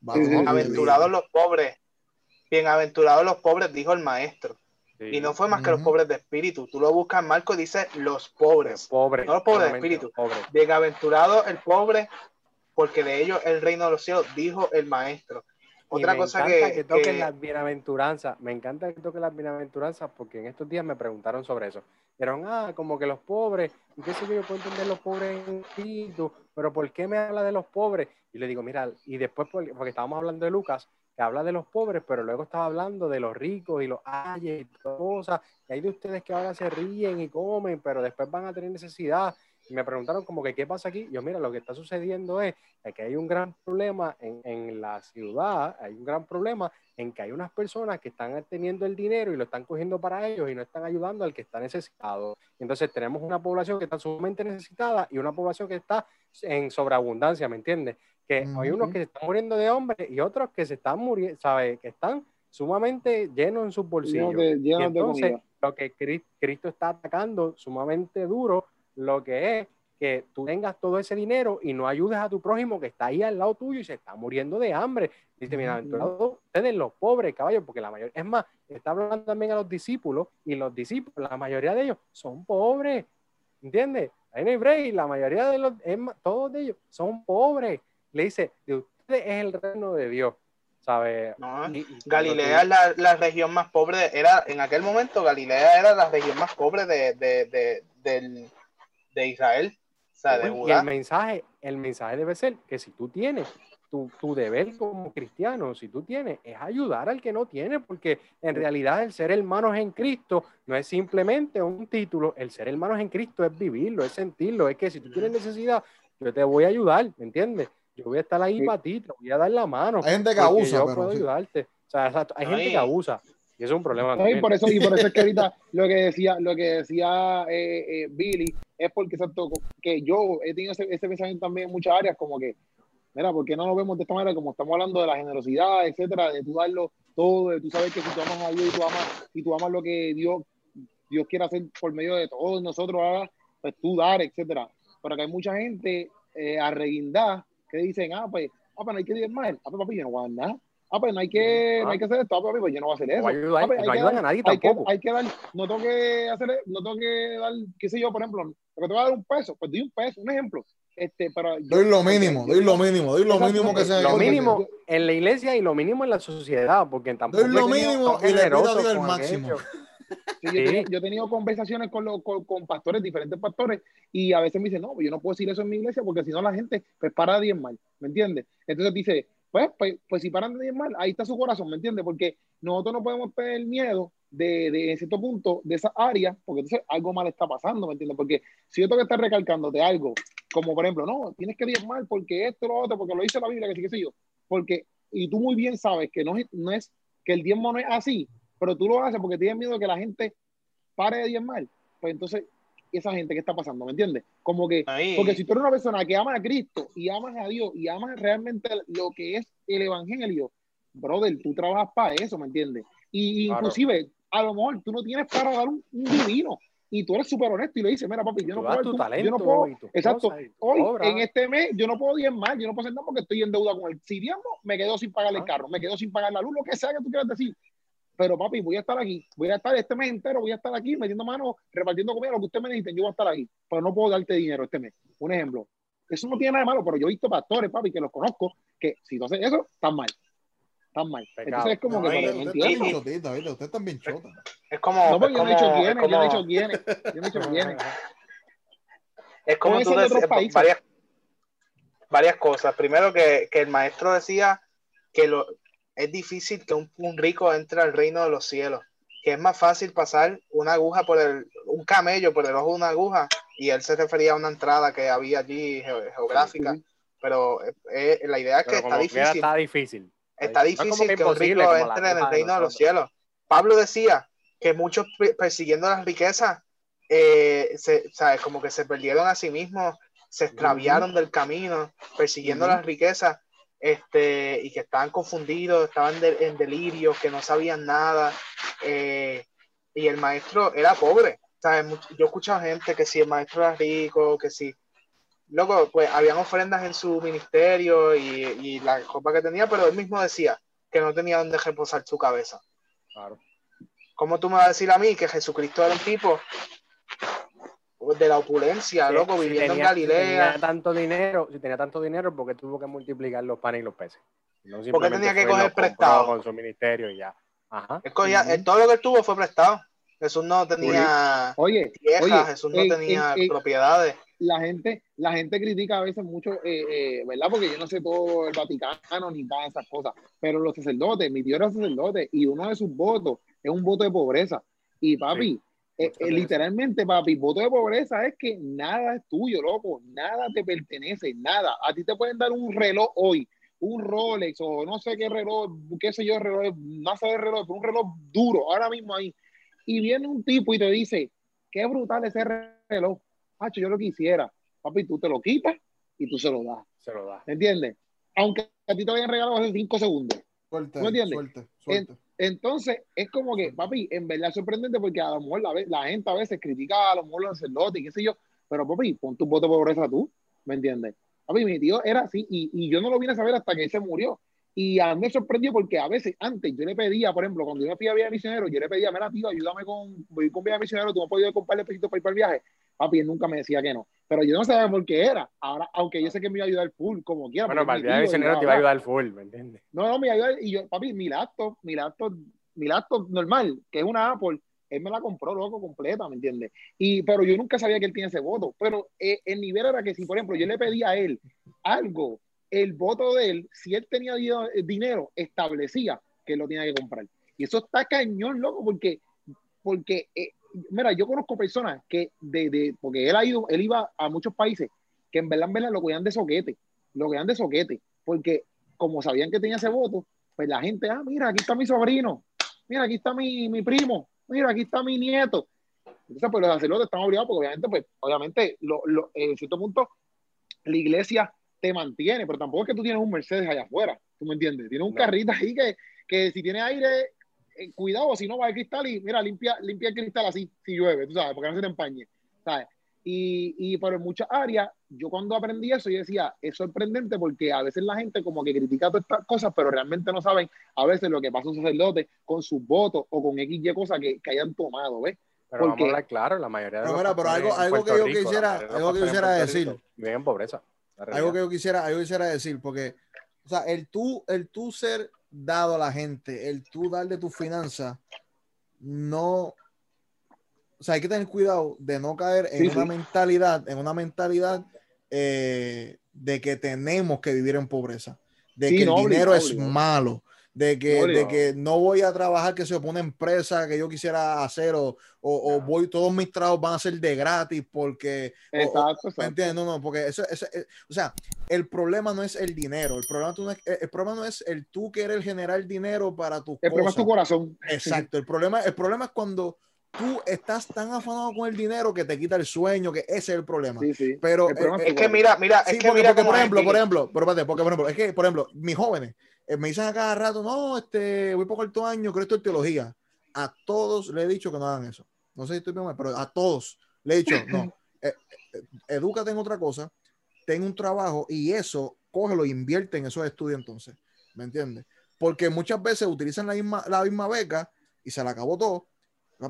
[SPEAKER 5] Bienaventurados los pobres. Bienaventurados los pobres, dijo el maestro.
[SPEAKER 2] Sí.
[SPEAKER 5] Y no fue más que los pobres de espíritu. Tú lo buscas Marco, dice los pobres.
[SPEAKER 2] Pobre.
[SPEAKER 5] No los pobres de espíritu.
[SPEAKER 2] los pobres.
[SPEAKER 5] Bienaventurado el pobre, porque de ellos el reino de los cielos, dijo el maestro.
[SPEAKER 2] Y
[SPEAKER 5] Otra
[SPEAKER 2] me
[SPEAKER 5] cosa
[SPEAKER 2] encanta
[SPEAKER 5] que,
[SPEAKER 2] que toquen
[SPEAKER 5] que-
[SPEAKER 2] las bienaventuranzas. Me encanta que toquen las bienaventuranzas porque en estos días me preguntaron sobre eso. Dijeron, ah, como que los pobres, y qué sé yo, yo puedo entender los pobres en espíritu, pero ¿por qué me habla de los pobres? Y le digo, mira, y después, por- porque estábamos hablando de Lucas, habla de los pobres, pero luego estaba hablando de los ricos y los ayes y cosas. Y hay de ustedes que ahora se ríen y comen, pero después van a tener necesidad. Me preguntaron como que, ¿qué pasa aquí? Yo, mira, lo que está sucediendo es que hay un gran problema en, en la ciudad, hay un gran problema en que hay unas personas que están teniendo el dinero y lo están cogiendo para ellos y no están ayudando al que está necesitado. Entonces tenemos una población que está sumamente necesitada y una población que está en sobreabundancia, ¿me entiendes? Que hay unos que se están muriendo de hambre y otros que se están muriendo, ¿sabes? Que están sumamente llenos en sus bolsillos.
[SPEAKER 1] llenos de,
[SPEAKER 2] Y
[SPEAKER 1] llenos de
[SPEAKER 2] entonces, lo que Cri- Cristo está atacando sumamente duro, lo que es que tú tengas todo ese dinero y no ayudes a tu prójimo que está ahí al lado tuyo y se está muriendo de hambre. Dice, bienaventurados ustedes los pobres, caballos, porque la mayoría, es más, está hablando también a los discípulos y los discípulos, la mayoría de ellos son pobres, ¿entiendes? Ahí no hay break, la mayoría de los, más, todos de ellos son pobres. Le dice, de ustedes es el reino de Dios, ¿sabes?
[SPEAKER 5] no,
[SPEAKER 2] Y- y cuando
[SPEAKER 5] Galilea es la, la región más pobre, era en aquel momento Galilea era la región más pobre de, de, de, de Israel, o sea, de
[SPEAKER 2] y el mensaje, el mensaje debe ser que si tú tienes tu, tu deber como cristiano, si tú tienes, es ayudar al que no tiene, porque en realidad el ser hermanos en Cristo no es simplemente un título, el ser hermanos en Cristo es vivirlo, es sentirlo, es que si tú tienes necesidad, yo te voy a ayudar, ¿me entiendes? Yo voy a estar ahí
[SPEAKER 1] Sí.
[SPEAKER 2] para ti, te voy a dar la mano.
[SPEAKER 3] Hay gente que abusa,
[SPEAKER 2] yo
[SPEAKER 3] pero
[SPEAKER 2] puedo
[SPEAKER 3] sí.
[SPEAKER 2] ayudarte. O sea, exacto, hay gente
[SPEAKER 5] Ay.
[SPEAKER 2] que abusa y eso es un problema.
[SPEAKER 1] No, y por eso, y por eso es que ahorita lo que decía, lo que decía eh, eh, Billy es porque exacto, que yo he tenido ese, ese pensamiento también en muchas áreas, como que, mira, ¿por qué no lo vemos de esta manera? Como estamos hablando de la generosidad, etcétera, de tú darlo todo, de tú sabes que si tú amas a Dios y tú amas, y tú amas lo que Dios, Dios quiere hacer por medio de todos nosotros, ahora, pues tú dar, etcétera. Pero que hay mucha gente eh, arreguindada que dicen, ah, pues, ah, pues no hay que diezmar, ah, pues papi, yo no voy a dar nada. Ah, pues no hay que, no hay que hacer esto, ah, pues papi, pues yo no voy a hacer
[SPEAKER 2] No
[SPEAKER 1] eso.
[SPEAKER 2] va a ayudar,
[SPEAKER 1] Ah, pues,
[SPEAKER 2] no
[SPEAKER 1] hay que
[SPEAKER 2] ayudan
[SPEAKER 1] dar-
[SPEAKER 2] a nadie
[SPEAKER 1] hay que,
[SPEAKER 2] tampoco.
[SPEAKER 1] hay que dar, no tengo que hacer, no tengo que dar, qué sé yo, por ejemplo, lo que te voy a dar un peso, pues doy un peso, un ejemplo. Este, yo-
[SPEAKER 3] Doy lo mínimo, doy lo mínimo, doy lo mínimo que sea.
[SPEAKER 2] lo mínimo en la iglesia y lo mínimo en la sociedad, porque tampoco
[SPEAKER 3] Doy lo mínimo
[SPEAKER 2] son
[SPEAKER 3] y le pido a
[SPEAKER 2] generosos
[SPEAKER 3] Dios el máximo.
[SPEAKER 2] aquello.
[SPEAKER 1] Sí, yo, he tenido, conversaciones con, los, con, con pastores, diferentes pastores, y a veces me dicen, no, pues yo no puedo decir eso en mi iglesia porque si no la gente pues para de diezmar, ¿me entiendes? Entonces dice, pues, pues, pues si paran de diezmar, ahí está su corazón, ¿me entiendes? Porque nosotros no podemos tener miedo de, de en cierto punto de esa área, porque entonces algo mal está pasando, ¿me entiendes? Porque si yo tengo que estar recalcándote algo, como por ejemplo, no, tienes que diezmar porque esto, lo otro, porque lo dice la Biblia, que sí, que sé yo, porque, y tú muy bien sabes que no es, no es, que el diezmo no es así, pero tú lo haces porque tienes miedo de que la gente pare de diezmar. Pues entonces, esa gente, ¿qué está pasando? ¿Me entiendes? Como que,
[SPEAKER 5] Ahí.
[SPEAKER 1] porque si tú eres una persona que ama a Cristo y amas a Dios y amas realmente lo que es el evangelio, brother, tú trabajas para eso, ¿me entiendes? Y
[SPEAKER 2] Claro.
[SPEAKER 1] inclusive, a lo mejor tú no tienes para dar un, un divino y tú eres súper honesto y le dices, mira papi, yo no
[SPEAKER 2] Tú
[SPEAKER 1] puedo,
[SPEAKER 2] tu
[SPEAKER 1] tu-
[SPEAKER 2] talento
[SPEAKER 1] yo no puedo, exacto,
[SPEAKER 2] cosas
[SPEAKER 1] hoy,
[SPEAKER 2] obra.
[SPEAKER 1] en este mes, yo no puedo diezmar, yo no puedo hacer nada porque estoy en deuda con él. Si diezmo, me quedo sin pagar el
[SPEAKER 2] Ah.
[SPEAKER 1] carro, me quedo sin pagar la luz, lo que sea que tú quieras decir. Pero papi, voy a estar aquí, voy a estar este mes entero, voy a estar aquí metiendo manos, repartiendo comida, lo que usted me necesite, yo voy a estar aquí. Pero no puedo darte dinero este mes. Un ejemplo. Eso no tiene nada de malo, pero yo he visto pastores, papi, que los conozco, que si tú haces eso, están mal. Están mal.
[SPEAKER 2] Pecado.
[SPEAKER 1] Entonces es como
[SPEAKER 5] No,
[SPEAKER 1] que, no
[SPEAKER 3] Usted está chotita, ¿viste? Usted está bien chota.
[SPEAKER 5] Es como,
[SPEAKER 1] No,
[SPEAKER 5] es
[SPEAKER 1] porque yo no he dicho
[SPEAKER 5] como, es
[SPEAKER 1] quiénes, yo no he
[SPEAKER 5] como,
[SPEAKER 1] dicho quiénes, yo no he dicho quiénes.
[SPEAKER 5] es como tú decías, varias, varias cosas. Primero que, que el maestro decía que lo, es difícil que un, un rico entre al reino de los cielos, que es más fácil pasar una aguja por el, un camello por el ojo de una aguja, y él se refería a una entrada que había allí ge- geográfica,
[SPEAKER 1] Sí.
[SPEAKER 5] pero eh, eh, la idea es que está difícil.
[SPEAKER 2] está difícil.
[SPEAKER 5] Está difícil
[SPEAKER 2] que
[SPEAKER 5] que un rico entre en el reino de los cielos. Pablo decía que muchos pe- persiguiendo las riquezas, eh, se, ¿sabes? como que se perdieron a sí mismos, se extraviaron del camino, persiguiendo las riquezas, este, y que estaban confundidos, estaban de- en delirio, que no sabían nada. eh, y el maestro era pobre, ¿sabes? Yo he escuchado gente que si el maestro era rico, que si. Loco, pues habían ofrendas en su ministerio y, y la copa que tenía, pero él mismo decía que no tenía donde reposar su cabeza.
[SPEAKER 2] Claro.
[SPEAKER 5] ¿Cómo tú me vas a decir a mí que Jesucristo era un tipo de la opulencia,
[SPEAKER 2] Si-
[SPEAKER 5] loco,
[SPEAKER 2] si
[SPEAKER 5] viviendo
[SPEAKER 2] tenía-
[SPEAKER 5] en
[SPEAKER 2] Si
[SPEAKER 5] Galilea?
[SPEAKER 2] tenía tanto dinero, si tenía tanto dinero, porque tuvo que multiplicar los panes y los peces. No
[SPEAKER 5] Porque tenía que coger prestado.
[SPEAKER 2] con su ministerio y ya. Ajá.
[SPEAKER 5] Él- todo lo que él tuvo fue prestado. Jesús no tenía
[SPEAKER 1] Oye,
[SPEAKER 5] Jesús no
[SPEAKER 1] en-
[SPEAKER 5] tenía
[SPEAKER 1] en- en-
[SPEAKER 5] propiedades.
[SPEAKER 1] la gente, la gente critica a veces mucho, eh, eh, ¿verdad? Porque yo no sé todo el Vaticano ni nada de esas cosas, pero los sacerdotes, mi tío era sacerdote y uno de sus votos es un voto de pobreza. Y papi,
[SPEAKER 2] Sí,
[SPEAKER 1] eh, eh, literalmente, papi, voto de pobreza es que nada es tuyo, loco, nada te pertenece, nada. A ti te pueden dar un reloj hoy, un Rolex o no sé qué reloj, qué sé yo, reloj, no sé de reloj, pero un reloj duro, ahora mismo ahí. Y viene un tipo y te dice, qué brutal ese reloj. Hacho, yo lo quisiera. Papi, tú te lo quitas y tú se lo das.
[SPEAKER 2] Se lo da.
[SPEAKER 1] ¿Me entiendes? Aunque a ti te hayan regalado hace cinco segundos.
[SPEAKER 3] Suerte,
[SPEAKER 1] ¿No entiendes?
[SPEAKER 3] suerte, suerte.
[SPEAKER 1] Entonces, es como que, papi, en verdad es sorprendente porque a lo mejor la, gente a veces critica a lo mejor los sacerdotes y qué sé yo, pero papi, pon tu voto de pobreza tú, ¿me entiendes? Papi, mi tío era así y, y yo no lo vine a saber hasta que él se murió. Y a mí me sorprendió porque a veces antes yo le pedía, por ejemplo, cuando yo me fui a viaje misionero, yo le pedía, mira, tío, ayúdame con, voy con viaje misionero, tú me puedes comprar pesitos para ir para el viaje. Papi, él nunca me decía que no. Pero yo no sabía por qué era. Ahora, aunque yo sé que me iba a ayudar full, como quiera.
[SPEAKER 2] Bueno, para el misionero te iba a ayudar full, ¿me entiendes?
[SPEAKER 1] No, no, me ayuda. Y yo, papi, mi laptop, mi laptop, mi laptop normal, que es una Apple, él me la compró, loco, completa, ¿me entiendes? Y, pero yo nunca sabía que él tenía ese voto. Pero eh, el nivel era que si, por ejemplo, yo le pedía a él algo, el voto de él, si él tenía di- dinero, establecía que él lo tenía que comprar. Y eso está cañón, loco, porque, porque eh, mira, yo conozco personas que, de, de, porque él ha ido, él iba a muchos países que en verdad, en verdad lo cogían de soquete, lo cogían de soquete, porque como sabían que tenía ese voto, pues la gente, ah, mira, aquí está mi sobrino, mira, aquí está mi, mi primo, mira, aquí está mi nieto. Entonces, pues los sacerdotes están obligados, porque obviamente, pues, obviamente, lo, lo, en cierto punto, la iglesia te mantiene, pero tampoco es que tú tienes un Mercedes allá afuera, ¿tú me entiendes? Tienes un
[SPEAKER 2] No.
[SPEAKER 1] carrito ahí que, que si tiene aire, eh, cuidado, si no va el cristal y mira, limpia, limpia el cristal así, si llueve, tú sabes, porque no se te empañe, ¿sabes? Y, y pero en muchas áreas, yo cuando aprendí eso, yo decía, es sorprendente porque a veces la gente como que critica todas estas cosas, pero realmente no saben a veces lo que pasa un sacerdote con sus votos o con X y cosas que, que hayan tomado, ¿ves?
[SPEAKER 2] Pero vamos
[SPEAKER 1] Porque-
[SPEAKER 2] a hablar claro, la mayoría de
[SPEAKER 3] Pero
[SPEAKER 2] los
[SPEAKER 3] mira, pero
[SPEAKER 2] pastores
[SPEAKER 3] algo- algo que yo
[SPEAKER 2] Rico,
[SPEAKER 3] quisiera- algo que quisiera decir.
[SPEAKER 2] Rico Viven en pobreza.
[SPEAKER 3] Algo que yo quisiera, algo quisiera decir, porque, o sea, el tú, el tú ser dado a la gente, el tú dar de tus finanzas, no, o sea, hay que tener cuidado de no caer en
[SPEAKER 1] Sí,
[SPEAKER 3] una
[SPEAKER 1] sí.
[SPEAKER 3] mentalidad, en una mentalidad eh, de que tenemos que vivir en pobreza, de
[SPEAKER 1] Sí,
[SPEAKER 3] que el dinero es malo, de que,
[SPEAKER 1] No,
[SPEAKER 3] de que no voy a trabajar que se una empresa que yo quisiera hacer o, o, o voy, todos mis trabajos van a ser de gratis porque o- o-
[SPEAKER 1] Exacto,
[SPEAKER 3] ¿Me
[SPEAKER 1] exacto.
[SPEAKER 3] entiendes? No, no, porque eso, eso- eh, o sea, el problema no es el dinero, el problema, tú no es, el problema no es el tú querer generar dinero para tus
[SPEAKER 1] El problema es tu corazón.
[SPEAKER 3] Exacto, el problema, el problema es cuando tú estás tan afanado con el dinero que te quita el sueño, que ese es el problema.
[SPEAKER 1] Sí, sí.
[SPEAKER 3] Pero
[SPEAKER 1] El problema
[SPEAKER 3] eh,
[SPEAKER 1] es
[SPEAKER 5] Es que mira, mira,
[SPEAKER 3] Sí,
[SPEAKER 5] es que
[SPEAKER 3] porque,
[SPEAKER 5] mira
[SPEAKER 3] porque, por
[SPEAKER 5] es,
[SPEAKER 3] ejemplo, por ejemplo, pero espérate, porque por ejemplo, es que, por ejemplo, mis jóvenes eh, me dicen a cada rato, no, este, voy por cuarto año, creo esto es teología. A todos le he dicho que no hagan eso. No sé si estoy bien, mal, pero a todos le he dicho, no, eh, eh, edúcate en otra cosa, ten un trabajo y eso, cógelo e invierte en esos estudios entonces. ¿Me entiendes? Porque muchas veces utilizan la misma, la misma beca y se la acabó todo,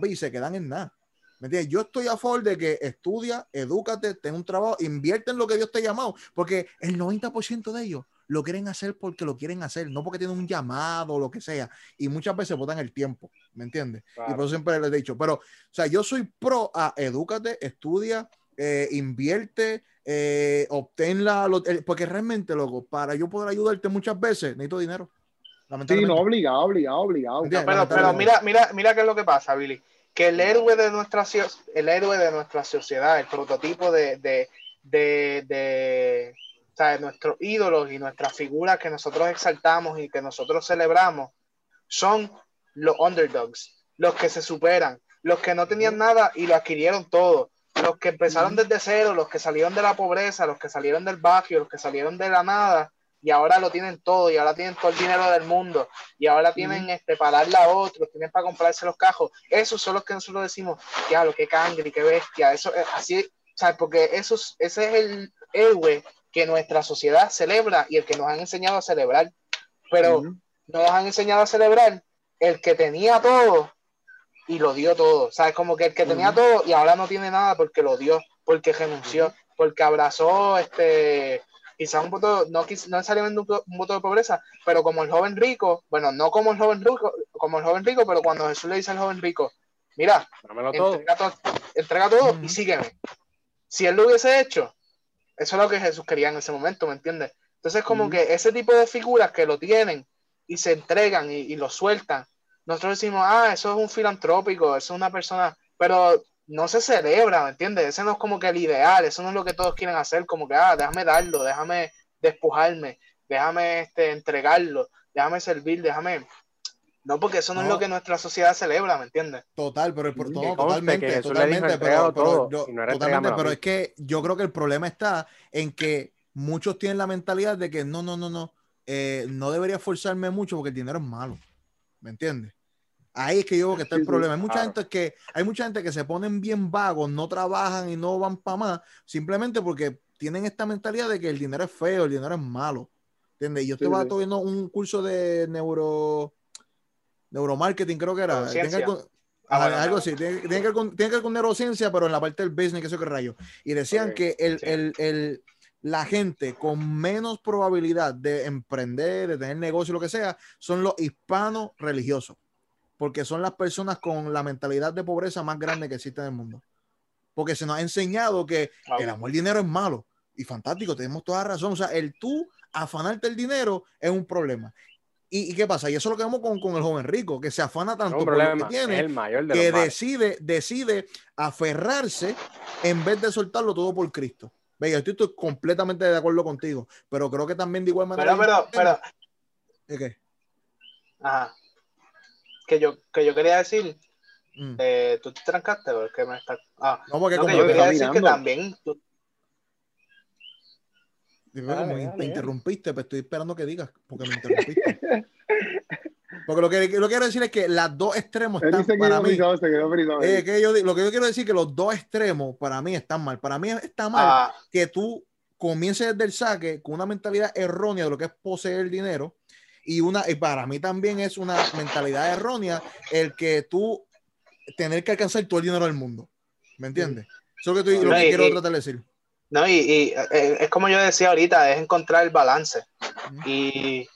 [SPEAKER 3] y se quedan en nada. ¿Me entiendes? Yo estoy a favor de que estudia, edúcate, ten un trabajo, invierte en lo que Dios te ha llamado, porque el 90% de ellos lo quieren hacer porque lo quieren hacer, no porque tienen un llamado o lo que sea. Y muchas veces botan el tiempo, ¿me entiendes? Y por eso siempre les he dicho, pero, o sea, yo soy pro a edúcate, estudia, eh, invierte, eh, obtén la, lo- el- porque realmente, loco, para yo poder ayudarte muchas veces, necesito dinero.
[SPEAKER 1] Sí, no, obligado, obligado, obligado.
[SPEAKER 5] Pero, pero mira, mira, mira qué es lo que pasa, Billy. Que el héroe de nuestra, el héroe de nuestra sociedad, el prototipo de, de, de, de, o sea, de nuestros ídolos y nuestras figuras que nosotros exaltamos y que nosotros celebramos, son los underdogs, los que se superan, los que no tenían nada y lo adquirieron todo, los que empezaron desde cero, los que salieron de la pobreza, los que salieron del barrio, los que salieron de la nada y ahora lo tienen todo, y ahora tienen todo el dinero del mundo, y ahora tienen este, para darle a otros, tienen para comprarse los cajos. Esos son los que nosotros decimos, lo que cangre, qué bestia. Eso es así, ¿sabes? Porque eso, ese es el héroe que nuestra sociedad celebra y el que nos han enseñado a celebrar. Pero no nos han enseñado a celebrar el que tenía todo y lo dio todo. ¿Sabes? Como que el que tenía todo y ahora no tiene nada porque lo dio, porque renunció, porque abrazó este quizás un voto, no, no necesariamente un, voto de pobreza, pero como el joven rico, bueno, no como el joven rico, como el joven rico, pero cuando Jesús le dice al joven rico, mira, entrega todo, y sígueme. Si él lo hubiese hecho, eso es lo que Jesús quería en ese momento, ¿me entiendes? Entonces, como que ese tipo de figuras que lo tienen y se entregan y, y, lo sueltan, nosotros decimos, ah, eso es un filantrópico, eso es una persona, pero no se celebra, ¿me entiendes? Ese no es como que el ideal, eso no es lo que todos quieren hacer, como que, ah, déjame darlo, déjame despojarme, déjame este, entregarlo, déjame servir, déjame... No, porque eso no, es lo que nuestra sociedad celebra, ¿me entiendes?
[SPEAKER 3] Total, pero por todo, totalmente, totalmente, pero, pero, totalmente, pero es que yo creo que el problema está en que muchos tienen la mentalidad de que no, no, no, no, eh, no debería esforzarme mucho porque el dinero es malo, ¿me entiendes? Ahí es que yo creo que está el problema. Hay mucha gente que hay mucha gente que se ponen bien vagos, no trabajan y no van para más, simplemente porque tienen esta mentalidad de que el dinero es feo, el dinero es malo. ¿Entiendes? Yo estaba viendo un curso de neuro neuromarketing, creo que era. Ah, algo así, tiene, que ver con, tiene, que ver con, neurociencia, pero en la parte del business, que sé qué rayo. Y decían que el, el, el, la gente con menos probabilidad de emprender, de tener negocio, lo que sea, son los hispanos religiosos porque son las personas con la mentalidad de pobreza más grande que existe en el mundo. Porque se nos ha enseñado que el amor al dinero es malo. Y fantástico, tenemos toda razón. O sea, el tú afanarte el dinero es un problema. ¿Y, qué pasa? Y eso es lo que vemos con, con el joven rico, que se afana tanto por lo que tiene, que decide, decide aferrarse en vez de soltarlo todo por Cristo. Ve, yo estoy, completamente de acuerdo contigo, pero creo que también de igual manera.
[SPEAKER 5] Pero, pero,
[SPEAKER 3] pero. ¿Qué?
[SPEAKER 5] Ajá que yo, que yo quería decir, mm. eh, tú te trancaste porque me está. Ah,
[SPEAKER 3] no, porque
[SPEAKER 5] no, que yo quería decir que también. Tú...
[SPEAKER 3] Dime, dale, me, dale, interrumpiste, pero estoy esperando que digas, porque me interrumpiste. porque lo que, lo que quiero decir es que las dos extremos están para mí. Eh, que yo, lo que yo quiero decir es que los dos extremos para mí están mal. Para mí está mal ah. que tú comiences desde el saque con una mentalidad errónea de lo que es poseer dinero y una y para mí también es una mentalidad errónea el que tú tener que alcanzar todo el dinero del mundo. ¿Me entiendes? Eso es lo que, tú, lo que quiero tratar de decir.
[SPEAKER 5] No, y, y, eh, es como yo decía ahorita, es encontrar el balance. Y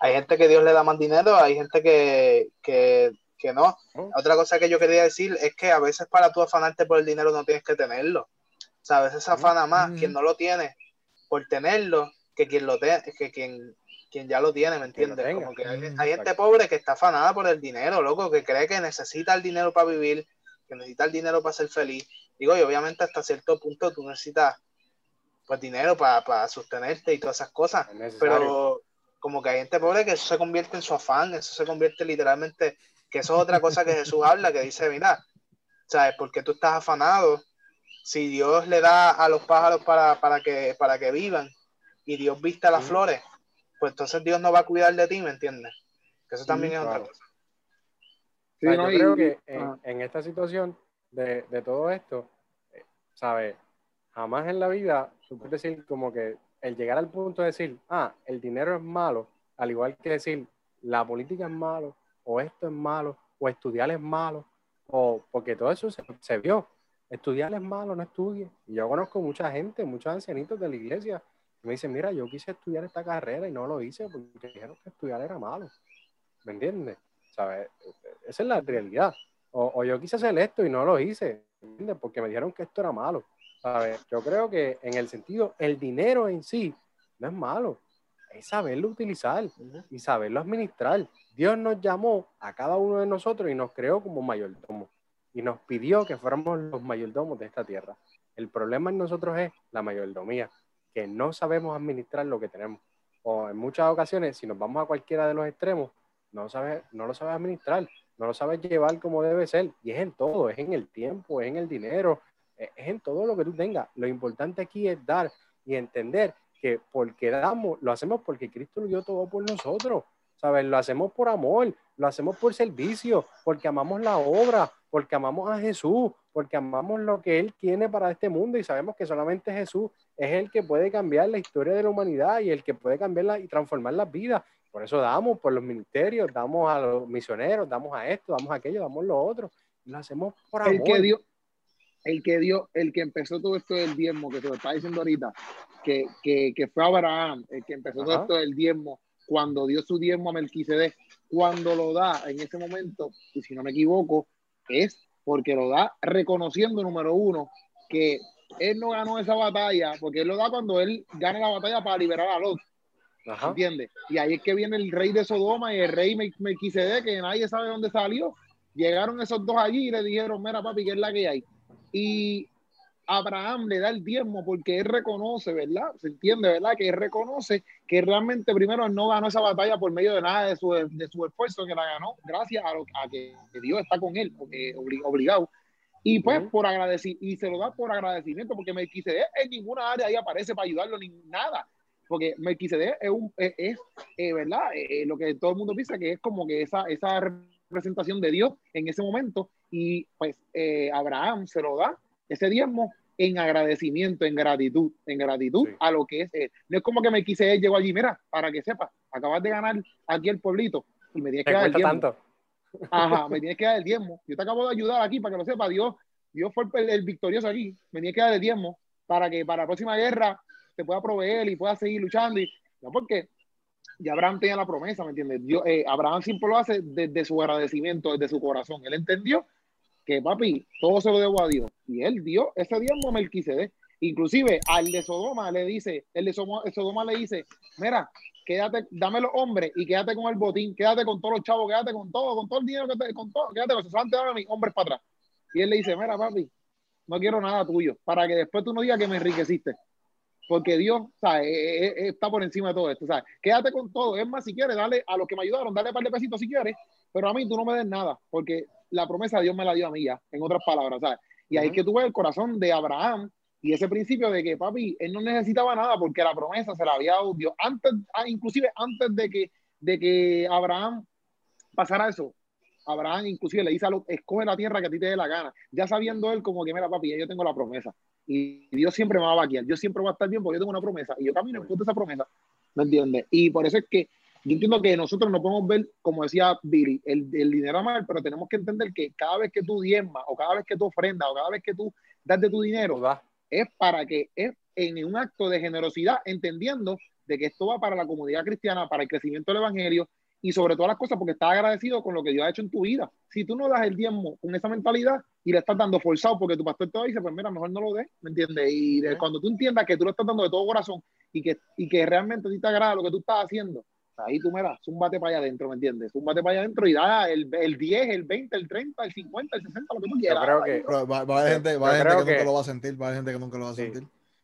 [SPEAKER 5] hay gente que Dios le da más dinero, hay gente que, que, que no. Oh. Otra cosa que yo quería decir es que a veces para tú afanarte por el dinero no tienes que tenerlo. O sea, a veces afana más quien no lo tiene por tenerlo que quien lo tiene, que quien quien ya lo tiene, ¿me entiendes? Como que hay, mm, gente pobre que está afanada por el dinero, loco, que cree que necesita el dinero para vivir, que necesita el dinero para ser feliz. Digo, y obviamente hasta cierto punto tú necesitas pues dinero para, sostenerte y todas esas cosas, pero como que hay gente pobre que eso se convierte en su afán, eso se convierte literalmente, que eso es otra cosa que Jesús habla, que dice, mira, ¿sabes? Porque tú estás afanado, si Dios le da a los pájaros para, para, que, para que vivan y Dios vista las flores, pues entonces Dios no va a cuidar de ti, ¿me entiendes? Que eso también es otra cosa.
[SPEAKER 2] Sí, yo creo que en, esta situación de, todo esto, eh, ¿sabes? Jamás en la vida tú puedes decir como que el llegar al punto de decir, ah, el dinero es malo, al igual que decir, la política es malo, o esto es malo, o estudiar es malo, o porque todo eso se, se vio. Estudiar es malo, no estudie. Y yo conozco mucha gente, muchos ancianitos de la iglesia me dice, mira, yo quise estudiar esta carrera y no lo hice porque dijeron que estudiar era malo. ¿Me entiendes? ¿Sabes? Esa es la realidad. O, yo quise hacer esto y no lo hice, ¿me entiendes? Porque me dijeron que esto era malo. ¿Sabes? Yo creo que en el sentido, el dinero en sí no es malo. Es saberlo utilizar y saberlo administrar. Dios nos llamó a cada uno de nosotros y nos creó como mayordomo. Y nos pidió que fuéramos los mayordomos de esta tierra. El problema en nosotros es la mayordomía que no sabemos administrar lo que tenemos. O en muchas ocasiones, si nos vamos a cualquiera de los extremos, no, sabes, no lo sabes administrar, no lo sabes llevar como debe ser. Y es en todo, es en el tiempo, es en el dinero, es en todo lo que tú tengas. Lo importante aquí es dar y entender que porque damos, lo hacemos porque Cristo lo dio todo por nosotros, ¿sabes? Lo hacemos por amor, lo hacemos por servicio, porque amamos la obra, porque amamos a Jesús, porque amamos lo que Él tiene para este mundo y sabemos que solamente Jesús es el que puede cambiar la historia de la humanidad y el que puede cambiarla y transformar las vidas. Por eso damos por los ministerios, damos a los misioneros, damos a esto, damos a aquello, damos lo otro. Lo hacemos por amor.
[SPEAKER 1] El que dio, el que dio, el que empezó todo esto del diezmo, que se lo está diciendo ahorita, que, que, que fue Abraham, el que empezó todo esto del diezmo, cuando dio su diezmo a Melquisedec, cuando lo da en ese momento, y si no me equivoco, es porque lo da reconociendo, número uno, que él no ganó esa batalla, porque él lo da cuando él gana la batalla para liberar a Lot,
[SPEAKER 2] Ajá.
[SPEAKER 1] ¿entiendes? Y ahí es que viene el rey de Sodoma y el rey Mel- Melquisedec, que nadie sabe dónde salió. Llegaron esos dos allí y le dijeron, mira papi, ¿qué es la que hay? Y Abraham le da el diezmo porque él reconoce, ¿verdad? Se entiende, ¿verdad? Que él reconoce que realmente primero no ganó esa batalla por medio de nada de su, de su esfuerzo, que la ganó gracias a, lo, a que Dios está con él, porque obli- obligado. Y pues por agradecer, y se lo da por agradecimiento, porque Melquisedec en ninguna área ahí aparece para ayudarlo ni nada. Porque Melquisedec es, un, es, es, eh, ¿verdad? Eh, eh, lo que todo el mundo piensa que es como que esa, esa representación de Dios en ese momento. Y pues eh, Abraham se lo da ese diezmo en agradecimiento, en gratitud, en gratitud
[SPEAKER 2] Sí.
[SPEAKER 1] a lo que es él. No es como que Melquisedec llegó allí, mira, para que sepas, acabas de ganar aquí el pueblito y me tienes que dar el diezmo.
[SPEAKER 2] tanto.
[SPEAKER 1] Ajá, me tienes que dar el diezmo. Yo te acabo de ayudar aquí para que lo sepa. Dios, Dios fue el, el victorioso aquí. Me tienes que dar el diezmo para que para la próxima guerra te pueda proveer y pueda seguir luchando. Y, no porque ya Abraham tenía la promesa, ¿me entiendes? Dios, eh, Abraham siempre lo hace desde su agradecimiento, desde su corazón. Él entendió que, papi, todo se lo debo a Dios. Y él dio ese diezmo a Melquisedec. Inclusive al de Sodoma le dice, el de Sodoma, le dice, mira, quédate, dame los hombres y quédate con el botín, quédate con todos los chavos, quédate con todo, con todo el dinero que te, con todo, quédate con eso, dame a mis hombres para atrás. Y él le dice, mira, papi, no quiero nada tuyo, para que después tú no digas que me enriqueciste. Porque Dios, ¿sabes? Eh, eh, está por encima de todo esto, ¿sabes? Quédate con todo. Es más, si quieres, dale a los que me ayudaron, dale un par de pesitos si quieres, pero a mí tú no me des nada, porque la promesa Dios me la dio a mí ya, en otras palabras, ¿sabes? Y ahí es
[SPEAKER 2] Ujú.
[SPEAKER 1] que tú ves el corazón de Abraham y ese principio de que, papi, él no necesitaba nada porque la promesa se la había dado Dios. Antes, ah, inclusive antes de que, de que Abraham pasara eso, Abraham inclusive le dice a los, escoge la tierra que a ti te dé la gana, ya sabiendo él como que, mira, papi, ya yo tengo la promesa. Y Dios siempre me va a vaquear, yo siempre voy a estar bien porque yo tengo una promesa y yo camino en esa promesa, ¿me entiendes? Y por eso es que yo entiendo que nosotros no podemos ver, como decía Billy, el, el dinero mal, pero tenemos que entender que cada vez que tú diezmas o cada vez que tú ofrendas o cada vez que tú das de tu dinero, es para que es en un acto de generosidad, entendiendo de que esto va para la comunidad cristiana, para el crecimiento del evangelio y sobre todas las cosas porque estás agradecido con lo que Dios ha hecho en tu vida. Si tú no das el diezmo con esa mentalidad y le estás dando forzado porque tu pastor te dice, pues mira, mejor no lo des, ¿me entiendes? Y de- cuando tú entiendas que tú lo estás dando de todo corazón y que, y que realmente a ti te agrada lo que tú estás haciendo, ahí tú mira, zúmbate para allá adentro, ¿me entiendes? Zúmbate para allá adentro y da el, el 10, el 20, el 30, el 50, el 60, lo que tú
[SPEAKER 2] Yo
[SPEAKER 1] quieras.
[SPEAKER 2] creo que,
[SPEAKER 3] va, va a haber gente, va a
[SPEAKER 2] Yo
[SPEAKER 3] haber gente
[SPEAKER 2] creo
[SPEAKER 3] que, nunca
[SPEAKER 2] que-
[SPEAKER 3] lo va a sentir, va a haber gente que nunca lo va a
[SPEAKER 2] Sí.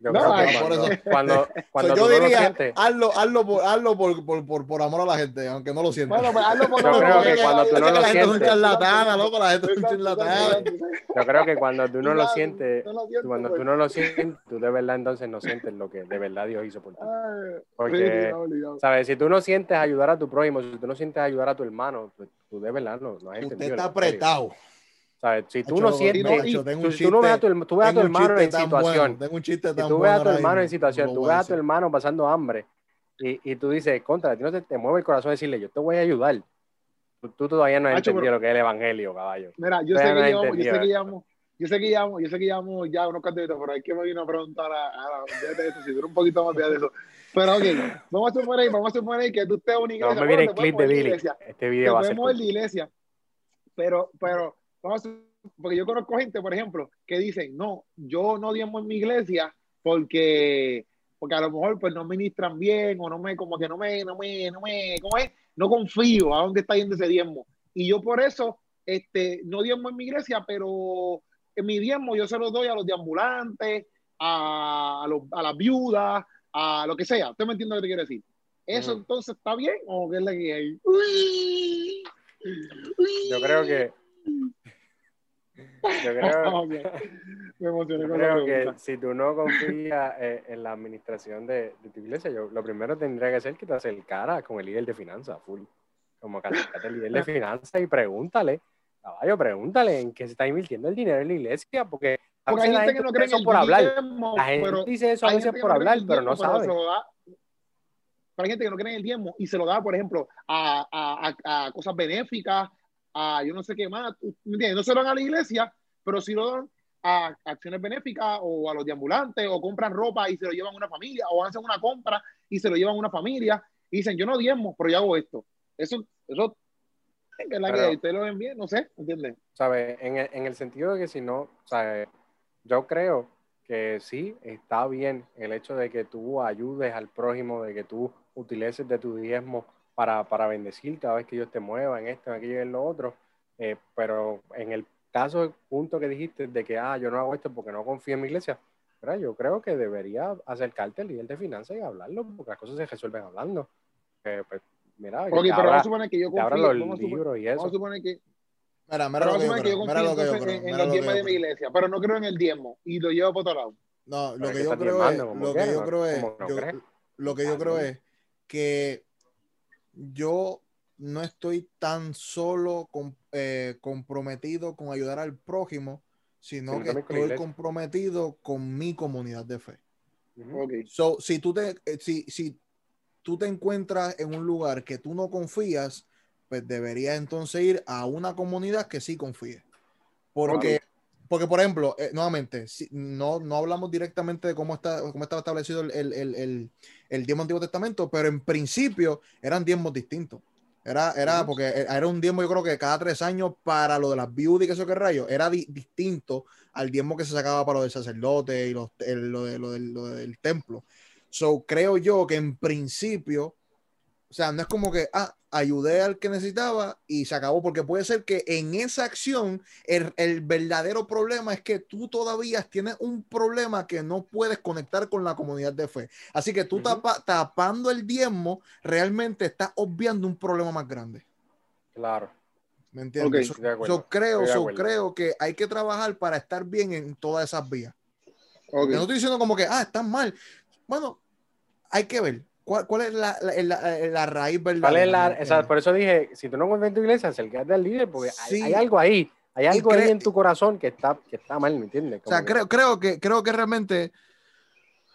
[SPEAKER 2] Yo
[SPEAKER 1] No,
[SPEAKER 2] creo que
[SPEAKER 1] ay,
[SPEAKER 2] cuando,
[SPEAKER 3] por eso.
[SPEAKER 2] cuando, cuando
[SPEAKER 3] So,
[SPEAKER 2] tú
[SPEAKER 3] yo
[SPEAKER 2] no lo
[SPEAKER 3] diría,
[SPEAKER 2] sientes,
[SPEAKER 3] hazlo, hazlo, por, hazlo por, por, por, por amor a la gente, aunque no lo sientas.
[SPEAKER 1] Bueno, pues hazlo por
[SPEAKER 2] Yo
[SPEAKER 1] lo-
[SPEAKER 2] creo
[SPEAKER 1] porque-
[SPEAKER 2] que cuando tú no
[SPEAKER 3] que
[SPEAKER 2] lo
[SPEAKER 3] la gente es un
[SPEAKER 2] sientes-
[SPEAKER 3] charlatana, loco, la gente es un charlatana.
[SPEAKER 2] yo creo que cuando tú no lo sientes,
[SPEAKER 1] sientes,
[SPEAKER 2] cuando
[SPEAKER 1] pues.
[SPEAKER 2] tú no lo sientes, tú de verdad entonces no sientes lo que de verdad Dios hizo por ti. Porque. ¿sabes? Si tú no sientes ayudar a tu prójimo, si tú no sientes ayudar a tu hermano, pues tú de verdad no, no has
[SPEAKER 3] Usted
[SPEAKER 2] entendido.
[SPEAKER 3] está
[SPEAKER 2] el evangelio. ¿Sabes? Si tú no
[SPEAKER 3] no,
[SPEAKER 2] sientes,
[SPEAKER 1] no,
[SPEAKER 3] un
[SPEAKER 2] tú, no ves a tu, tú ves a tu hermano en situación,
[SPEAKER 3] bueno, un chiste
[SPEAKER 2] si
[SPEAKER 3] tan
[SPEAKER 2] tú ves a tu hermano en situación, tú ves
[SPEAKER 3] a
[SPEAKER 2] a tu hermano pasando hambre y, y tú dices, contra, a ti no te, te mueve el corazón decirle, yo te voy a ayudar. Tú, tú todavía no has entendido
[SPEAKER 1] pero-
[SPEAKER 2] lo que es el evangelio, caballo.
[SPEAKER 1] Mira, yo sé
[SPEAKER 2] no
[SPEAKER 1] llevamos, yo sé que llevamos, yo sé que llevamos, yo sé que llevamos ya unos candidatos, pero hay que me vino a preguntar a, a de eso, si dura un poquito más de eso. Pero ok, vamos a suponer, vamos a suponer que tú estés en una
[SPEAKER 2] No
[SPEAKER 1] iglesia.
[SPEAKER 2] me
[SPEAKER 1] bueno,
[SPEAKER 2] viene el clip de Billy. Este
[SPEAKER 1] te
[SPEAKER 2] video va a ser corto.
[SPEAKER 1] iglesia, pero, pero, vamos a, porque yo conozco gente, por ejemplo, que dicen, no, yo no diezmo en mi iglesia porque, porque a lo mejor pues no ministran bien o no me, como que no me, no me, no me, ¿cómo es? No confío a dónde está yendo ese diezmo. Y yo por eso, este, no diezmo en mi iglesia, pero en mi diezmo yo se lo doy a los deambulantes, a, a, los, a las viudas, a lo que sea. ¿Usted me entiende lo que te quiero decir? ¿Eso entonces está bien o qué es la que hay? Uy. Uy.
[SPEAKER 2] Yo creo que Yo creo,
[SPEAKER 1] Me emocioné
[SPEAKER 2] yo creo que si tú no confías eh, en la administración de, de tu iglesia, yo, lo primero tendría que ser que te acercaras con el líder de finanzas, full. Como que acércate al líder de finanzas y pregúntale, caballo, pregúntale en qué se está invirtiendo el dinero en la iglesia, porque a
[SPEAKER 1] Porque hay
[SPEAKER 2] veces la
[SPEAKER 1] gente que no cree
[SPEAKER 2] eso por hablar.
[SPEAKER 1] diezmo,
[SPEAKER 2] La gente dice eso a veces por
[SPEAKER 1] no
[SPEAKER 2] hablar, pero no sabe.
[SPEAKER 1] da- pero hay gente que no cree en el diezmo y se lo da, por ejemplo, a, a, a, a cosas benéficas, a yo no sé qué más. ¿Me entiendes? No se lo dan a la iglesia, pero sí lo dan a acciones benéficas o a los deambulantes o compran ropa y se lo llevan a una familia o hacen una compra y se lo llevan a una familia y dicen, yo no diezmo, pero yo hago esto. Eso, eso es
[SPEAKER 2] Pero-
[SPEAKER 1] que ustedes lo ven bien, no sé, ¿entiendes?
[SPEAKER 2] ¿sabes? En el, en el sentido de que si no, ¿sabes? Yo creo que sí está bien el hecho de que tú ayudes al prójimo, de que tú utilices de tu diezmo para, para bendecir cada vez que ellos te muevan, en esto, en aquello y en lo otro. Eh, pero en el caso, el punto que dijiste de que, ah, yo no hago esto porque no confío en mi iglesia, ¿verdad? yo creo que debería acercarte al líder de finanzas y hablarlo, porque las cosas se resuelven hablando. Eh, pues, mira, que
[SPEAKER 1] Ok,
[SPEAKER 2] te
[SPEAKER 1] pero
[SPEAKER 2] abra-
[SPEAKER 1] vamos a suponer que yo confío,
[SPEAKER 2] los
[SPEAKER 1] vamos
[SPEAKER 2] libros y
[SPEAKER 1] vamos a
[SPEAKER 2] eso.
[SPEAKER 1] suponer que
[SPEAKER 3] Mira, mira lo
[SPEAKER 1] vamos
[SPEAKER 3] que yo creo.
[SPEAKER 1] yo
[SPEAKER 3] Mira
[SPEAKER 1] confío
[SPEAKER 3] lo que yo creo.
[SPEAKER 1] en, los diezmos de mi iglesia, pero no creo en el diezmo y lo llevo para otro lado.
[SPEAKER 3] No, lo que
[SPEAKER 2] que
[SPEAKER 3] yo creo es, lo que yo
[SPEAKER 2] ¿no?
[SPEAKER 3] creo es, lo que yo creo es que yo no estoy tan solo eh, comprometido con ayudar al prójimo, sino que
[SPEAKER 2] con
[SPEAKER 3] estoy comprometido con mi comunidad de fe.
[SPEAKER 2] Ujú.
[SPEAKER 1] Ok.
[SPEAKER 3] So, si tú te, eh, si, si tú te encuentras en un lugar que tú no confías, pues deberías entonces ir a una comunidad que sí confíe. Porque, porque por ejemplo, eh, nuevamente, si, no, no hablamos directamente de cómo, está, cómo estaba establecido el, el, el, el, el diezmo Antiguo Testamento, pero en principio eran diezmos distintos. Era, era porque era un diezmo, yo creo que cada tres años para lo de las viudas y que eso que rayo, era di- distinto al diezmo que se sacaba para lo del sacerdote y los, el- lo, de, lo, del, lo del templo. So, creo yo que en principio, o sea, no es como que, ah, ayudé al que necesitaba y se acabó, porque puede ser que en esa acción el, el verdadero problema es que tú todavía tienes un problema que no puedes conectar con la comunidad de fe. Así que tú tapa- tapando el diezmo, realmente estás obviando un problema más grande.
[SPEAKER 2] Claro,
[SPEAKER 3] ¿Me entiendes?
[SPEAKER 2] Acuerdo,
[SPEAKER 3] so creo, so creo que hay que trabajar para estar bien en todas esas vías.
[SPEAKER 1] Ok.
[SPEAKER 3] Yo no estoy diciendo como que, ah, están mal. Bueno, hay que ver. ¿Cuál, cuál es la, la, la- la raíz verdadera?
[SPEAKER 2] ¿Cuál es la,
[SPEAKER 3] ¿me
[SPEAKER 2] o sea, por eso dije, si tú no confías en tu iglesia, acércate al líder, porque hay-
[SPEAKER 3] Sí.
[SPEAKER 2] hay, algo ahí, hay algo ahí en tu corazón que está, que está mal, ¿me entiendes?
[SPEAKER 3] O sea, creo, creo, que, creo que realmente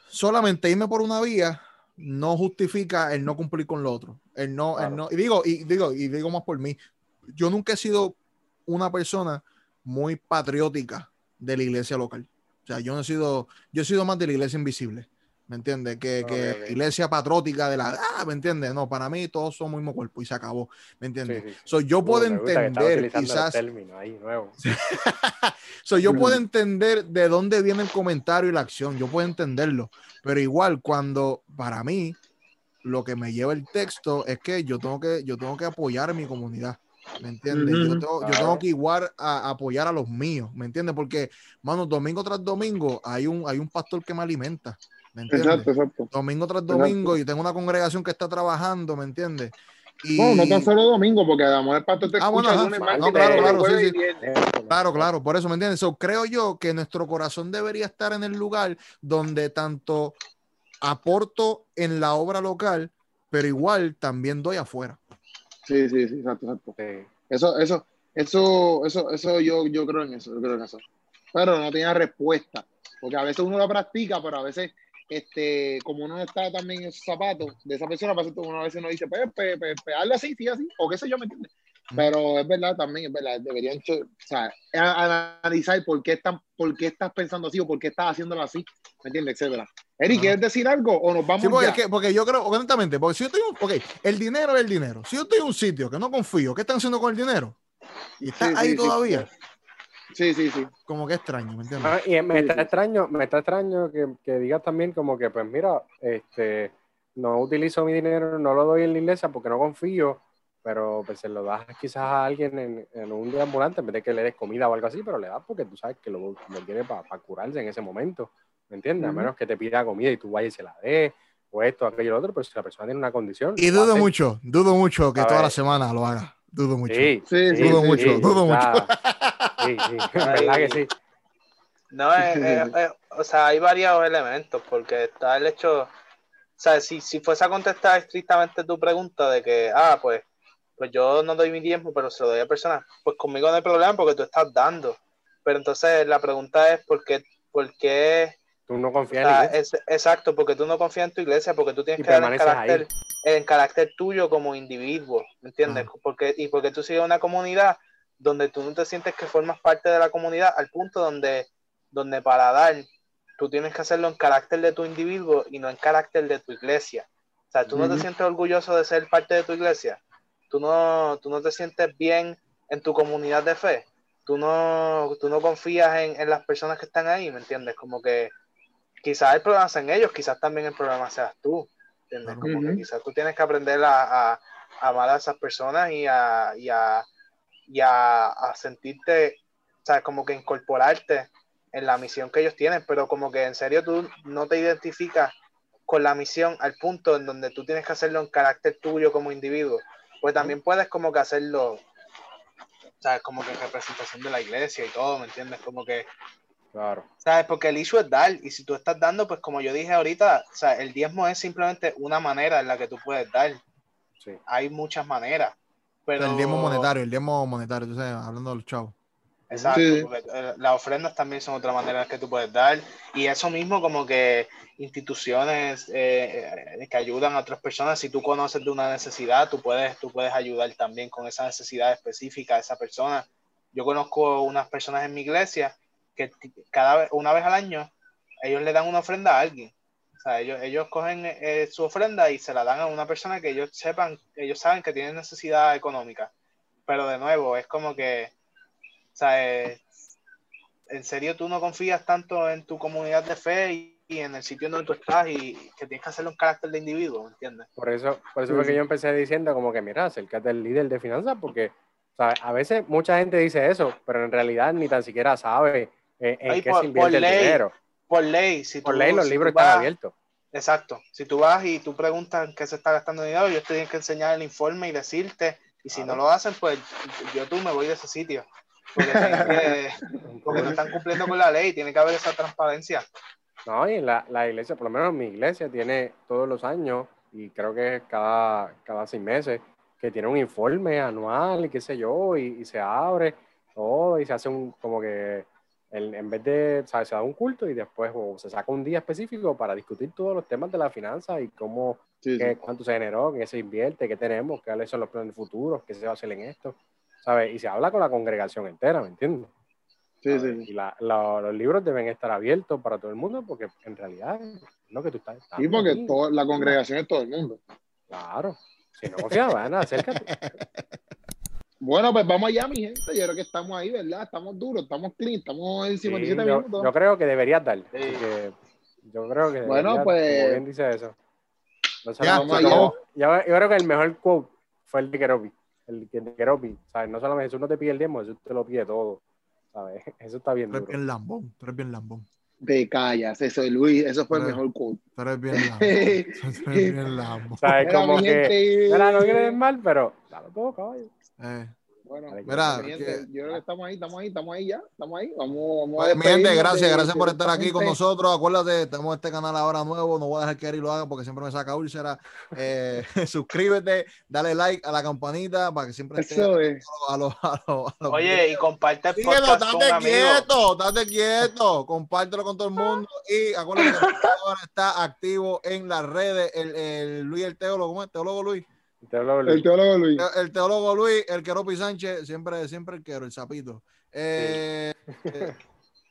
[SPEAKER 3] solamente irme por una vía no justifica el no cumplir con lo otro. El no, el
[SPEAKER 2] Claro.
[SPEAKER 3] no, y digo, y digo, y digo más por mí. Yo nunca he sido una persona muy patriótica de la iglesia local. O sea, yo no he sido, yo he sido más de la iglesia invisible. ¿Me entiendes? Que,
[SPEAKER 2] Ok,
[SPEAKER 3] que
[SPEAKER 2] ok.
[SPEAKER 3] iglesia patriótica de la, ah, ¿me entiendes? No, para mí todos somos mismo cuerpo y se acabó. ¿Me entiendes?
[SPEAKER 2] sí, sí.
[SPEAKER 3] So, yo
[SPEAKER 2] Uh,
[SPEAKER 3] puedo entender quizás
[SPEAKER 2] ahí, nuevo.
[SPEAKER 3] So, yo puedo entender de dónde viene el comentario y la acción, yo puedo entenderlo, pero igual cuando para mí lo que me lleva el texto es que yo tengo que, yo tengo que apoyar a mi comunidad, ¿me entiendes? Yo,
[SPEAKER 1] Ujú.
[SPEAKER 3] tengo, yo tengo que igual a, apoyar a los míos, ¿me entiendes? Porque, mano, domingo tras domingo hay un, hay un pastor que me alimenta, ¿me entiendes?
[SPEAKER 1] Exacto, exacto.
[SPEAKER 3] Domingo tras
[SPEAKER 1] Exacto.
[SPEAKER 3] domingo y tengo una congregación que está trabajando, ¿me entiendes? Y,
[SPEAKER 1] No, no tan solo domingo, porque a lo mejor el pastor te
[SPEAKER 3] Ah,
[SPEAKER 1] escucha
[SPEAKER 3] bueno,
[SPEAKER 1] lunes,
[SPEAKER 3] No, claro, claro, sí, sí. Claro, claro, por eso, ¿me entiendes? So, creo yo que nuestro corazón debería estar en el lugar donde tanto aporto en la obra local, pero igual también doy afuera.
[SPEAKER 1] Sí, sí, sí, exacto, exacto.
[SPEAKER 2] Sí.
[SPEAKER 1] Eso, eso, eso, eso, eso yo, yo creo en eso, yo creo en eso. Pero no tenía respuesta, porque a veces uno la practica, pero a veces, este, como uno no está también en esos zapatos de esa persona, a veces uno a veces no dice, pues, pues, pues, pues, hazlo así, sí, así, o qué sé yo, ¿me entiendes? Pero es verdad también, es verdad, deberían, o sea, analizar por qué, están, por qué estás pensando así o por qué estás haciéndolo así, ¿me entiendes? Etcétera. Eric. ¿quieres decir algo o nos vamos
[SPEAKER 3] Sí, porque,
[SPEAKER 1] ya?
[SPEAKER 3] es que- porque yo creo, honestamente, porque si yo estoy, un- ok, el dinero es el dinero. Si yo estoy en un sitio que no confío, ¿qué están haciendo con el dinero? Y está
[SPEAKER 1] Sí,
[SPEAKER 3] ahí
[SPEAKER 1] sí.
[SPEAKER 3] todavía.
[SPEAKER 1] Sí, sí, sí.
[SPEAKER 3] Como que extraño, ¿me entiendes?
[SPEAKER 2] Ah, y me
[SPEAKER 1] Sí,
[SPEAKER 2] está
[SPEAKER 1] sí.
[SPEAKER 2] extraño, me está extraño que, que digas también como que, pues mira, este, no utilizo mi dinero, no lo doy en la iglesia porque no confío, pero pues se lo das quizás a alguien en, en un día ambulante en vez de que le des comida o algo así, pero le das porque tú sabes que lo, lo quiere para curarse en ese momento, ¿me entiendes? A menos que te pida comida y tú vayas y se la des, o esto, aquello, lo otro, pero si la persona tiene una condición.
[SPEAKER 3] Y dudo mucho, dudo mucho que
[SPEAKER 2] A
[SPEAKER 3] toda
[SPEAKER 2] ver.
[SPEAKER 3] la semana lo haga. Dudo mucho.
[SPEAKER 2] Sí,
[SPEAKER 1] Sí,
[SPEAKER 2] sí,
[SPEAKER 1] dudo
[SPEAKER 2] sí,
[SPEAKER 3] mucho,
[SPEAKER 2] sí,
[SPEAKER 3] dudo
[SPEAKER 2] o sea, sí, sí, verdad que sí.
[SPEAKER 5] No, es, es- es- o sea, hay varios elementos, porque está el hecho, o sea, si, si fuese a contestar estrictamente tu pregunta de que, ah, pues, pues yo no doy mi tiempo, pero se lo doy a personas, pues conmigo no hay problema porque tú estás dando. Pero entonces la pregunta es, ¿por qué? ¿Por qué?
[SPEAKER 2] Tú no
[SPEAKER 5] O
[SPEAKER 2] confías en la iglesia.
[SPEAKER 5] es, exacto, porque tú no confías en tu iglesia, porque tú tienes
[SPEAKER 2] Y
[SPEAKER 5] que dar
[SPEAKER 2] permaneces
[SPEAKER 5] carácter, en carácter tuyo como individuo, ¿me entiendes? Porque, y porque tú sigues una comunidad donde tú no te sientes que formas parte de la comunidad al punto donde, donde para dar tú tienes que hacerlo en carácter de tu individuo y no en carácter de tu iglesia. O sea, tú no te sientes orgulloso de ser parte de tu iglesia. Tú no, tú no te sientes bien en tu comunidad de fe. Tú no, tú no confías en, en las personas que están ahí, ¿me entiendes? Como que quizás el problema sea en ellos, quizás también el problema seas tú. ¿entiendes? Como que quizás tú tienes que aprender a, a- a amar a esas personas y a, y a, y a, a sentirte, sea, como que incorporarte en la misión que ellos tienen, pero como que en serio tú no te identificas con la misión al punto en donde tú tienes que hacerlo en carácter tuyo como individuo, pues también puedes como que hacerlo, sea, como que en representación de la iglesia y todo, ¿me entiendes? Como que
[SPEAKER 2] Claro.
[SPEAKER 5] ¿Sabes? Porque el issue es dar, y si tú estás dando, pues como yo dije ahorita, o sea, el diezmo es simplemente una manera en la que tú puedes dar.
[SPEAKER 2] Sí.
[SPEAKER 5] Hay muchas maneras. Pero...
[SPEAKER 3] El diezmo monetario, el diezmo monetario, tú sabes, hablando de los chavos.
[SPEAKER 5] Exacto,
[SPEAKER 1] Sí.
[SPEAKER 5] porque eh, las ofrendas también son otra manera en la que tú puedes dar. Y eso mismo como que instituciones eh, eh, que ayudan a otras personas, si tú conoces de una necesidad, tú puedes, tú puedes ayudar también con esa necesidad específica a esa persona. Yo conozco unas personas en mi iglesia que cada vez, una vez al año, ellos le dan una ofrenda a alguien. O sea, ellos, ellos cogen eh, su ofrenda y se la dan a una persona que ellos sepan, ellos saben que tiene necesidad económica. Pero de nuevo, es como que, o sea, eh, en serio tú no confías tanto en tu comunidad de fe y, y en el sitio donde tú estás y que tienes que hacerlo en carácter de individuo, ¿me entiendes?
[SPEAKER 2] Por eso, por eso
[SPEAKER 1] Sí,
[SPEAKER 2] fue que yo empecé diciendo como que, mira, acércate al líder de finanzas porque, ¿sabes? A veces mucha gente dice eso, pero en realidad ni tan siquiera sabe eh, en
[SPEAKER 5] Ay,
[SPEAKER 2] qué
[SPEAKER 5] por-
[SPEAKER 2] se invierte
[SPEAKER 5] por
[SPEAKER 2] el dinero.
[SPEAKER 5] Por ley, si
[SPEAKER 2] Por
[SPEAKER 5] tú-
[SPEAKER 2] ley los
[SPEAKER 5] si
[SPEAKER 2] libros están abiertos.
[SPEAKER 5] Exacto. Si tú vas y tú preguntas qué se está gastando dinero, ellos te tienen que enseñar el informe y decirte. Y si no lo hacen, pues yo tú me voy de ese sitio. Porque, que- porque no están cumpliendo con la ley. Tiene que haber esa transparencia.
[SPEAKER 2] No, y la, la iglesia, por lo menos mi iglesia, tiene todos los años, y creo que cada, cada seis meses, que tiene un informe anual y qué sé yo, y, y se abre todo, y se hace un, como que, el- en vez de, ¿sabes? Se da un culto y después o se saca un día específico para discutir todos los temas de la finanza y cómo,
[SPEAKER 1] Sí, sí.
[SPEAKER 2] qué- cuánto se generó, qué se invierte, qué tenemos, cuáles son los planes futuros, qué se va a hacer en esto, ¿sabes? Y se habla con la congregación entera, ¿me entiendes?
[SPEAKER 1] Sí, sí.
[SPEAKER 2] Y la- la- los libros deben estar abiertos para todo el mundo porque en realidad es lo que tú estás
[SPEAKER 1] Sí,
[SPEAKER 2] dando
[SPEAKER 1] porque toda la congregación es todo el mundo.
[SPEAKER 2] Claro. Si no confías, van, acércate.
[SPEAKER 1] Bueno, pues vamos allá, mi gente. Yo creo que estamos ahí, ¿verdad? Estamos duros, estamos clean, estamos en
[SPEAKER 2] Sí,
[SPEAKER 1] 57
[SPEAKER 2] yo,
[SPEAKER 1] minutos.
[SPEAKER 2] yo creo que deberías darle.
[SPEAKER 5] Sí.
[SPEAKER 2] que yo creo que
[SPEAKER 1] Bueno,
[SPEAKER 2] deberías,
[SPEAKER 1] pues-
[SPEAKER 2] como bien dice eso. No sé,
[SPEAKER 3] Ya,
[SPEAKER 2] cómo- yo, yo creo que el mejor quote fue el de Keropi. El de Keropi. ¿sabes? No solamente Jesús no te pide el diezmo, Jesús te lo pide todo. ¿sabes? Eso está bien
[SPEAKER 3] Tú eres bien lambón, tú eres bien lambón.
[SPEAKER 1] Te callas, eso es Luis, eso fue el
[SPEAKER 3] Bueno.
[SPEAKER 1] mejor quote.
[SPEAKER 3] Tú eres bien lambón. Tú eres bien lambón.
[SPEAKER 2] ¿Sabes? Como que,
[SPEAKER 1] gente.
[SPEAKER 2] mira, no quieres mal, pero dalo todo, caballo.
[SPEAKER 3] Eh,
[SPEAKER 1] Bueno,
[SPEAKER 3] Mira, que-
[SPEAKER 1] yo creo que estamos ahí, estamos ahí, estamos ahí ya, estamos ahí. Vamos, vamos a
[SPEAKER 3] mi gente, gracias, gracias por estar
[SPEAKER 1] esta
[SPEAKER 3] aquí con nosotros. Acuérdate, tenemos este canal ahora nuevo. No voy a dejar que Eri lo haga porque siempre me saca úlcera. Eh, suscríbete, dale like a la campanita para que siempre estés
[SPEAKER 1] Eso es.
[SPEAKER 3] a los. A los, a los
[SPEAKER 5] Oye, y comparte el
[SPEAKER 3] Síguenos,
[SPEAKER 5] podcast con
[SPEAKER 3] date
[SPEAKER 5] amigos.
[SPEAKER 3] quieto, date quieto, compártelo con todo el mundo y acuérdate que ahora está activo en las redes el, el Luis el teólogo, ¿cómo es? Teólogo Luis,
[SPEAKER 1] El teólogo Luis.
[SPEAKER 3] el teólogo Luis, el Queropi Sánchez, siempre, siempre el quero, el sapito. Eh, eh,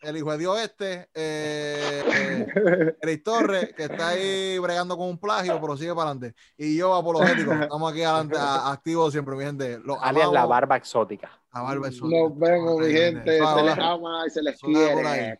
[SPEAKER 3] el hijo de Dios este, eh, Eric Torres, que está ahí bregando con un plagio, pero sigue para adelante. Y yo, apologético, estamos aquí adelante, a- activos siempre, mi gente. Los
[SPEAKER 2] alias la barba exótica.
[SPEAKER 3] La barba exótica.
[SPEAKER 1] Nos vemos, mi gente. Se les ama y se les quiere.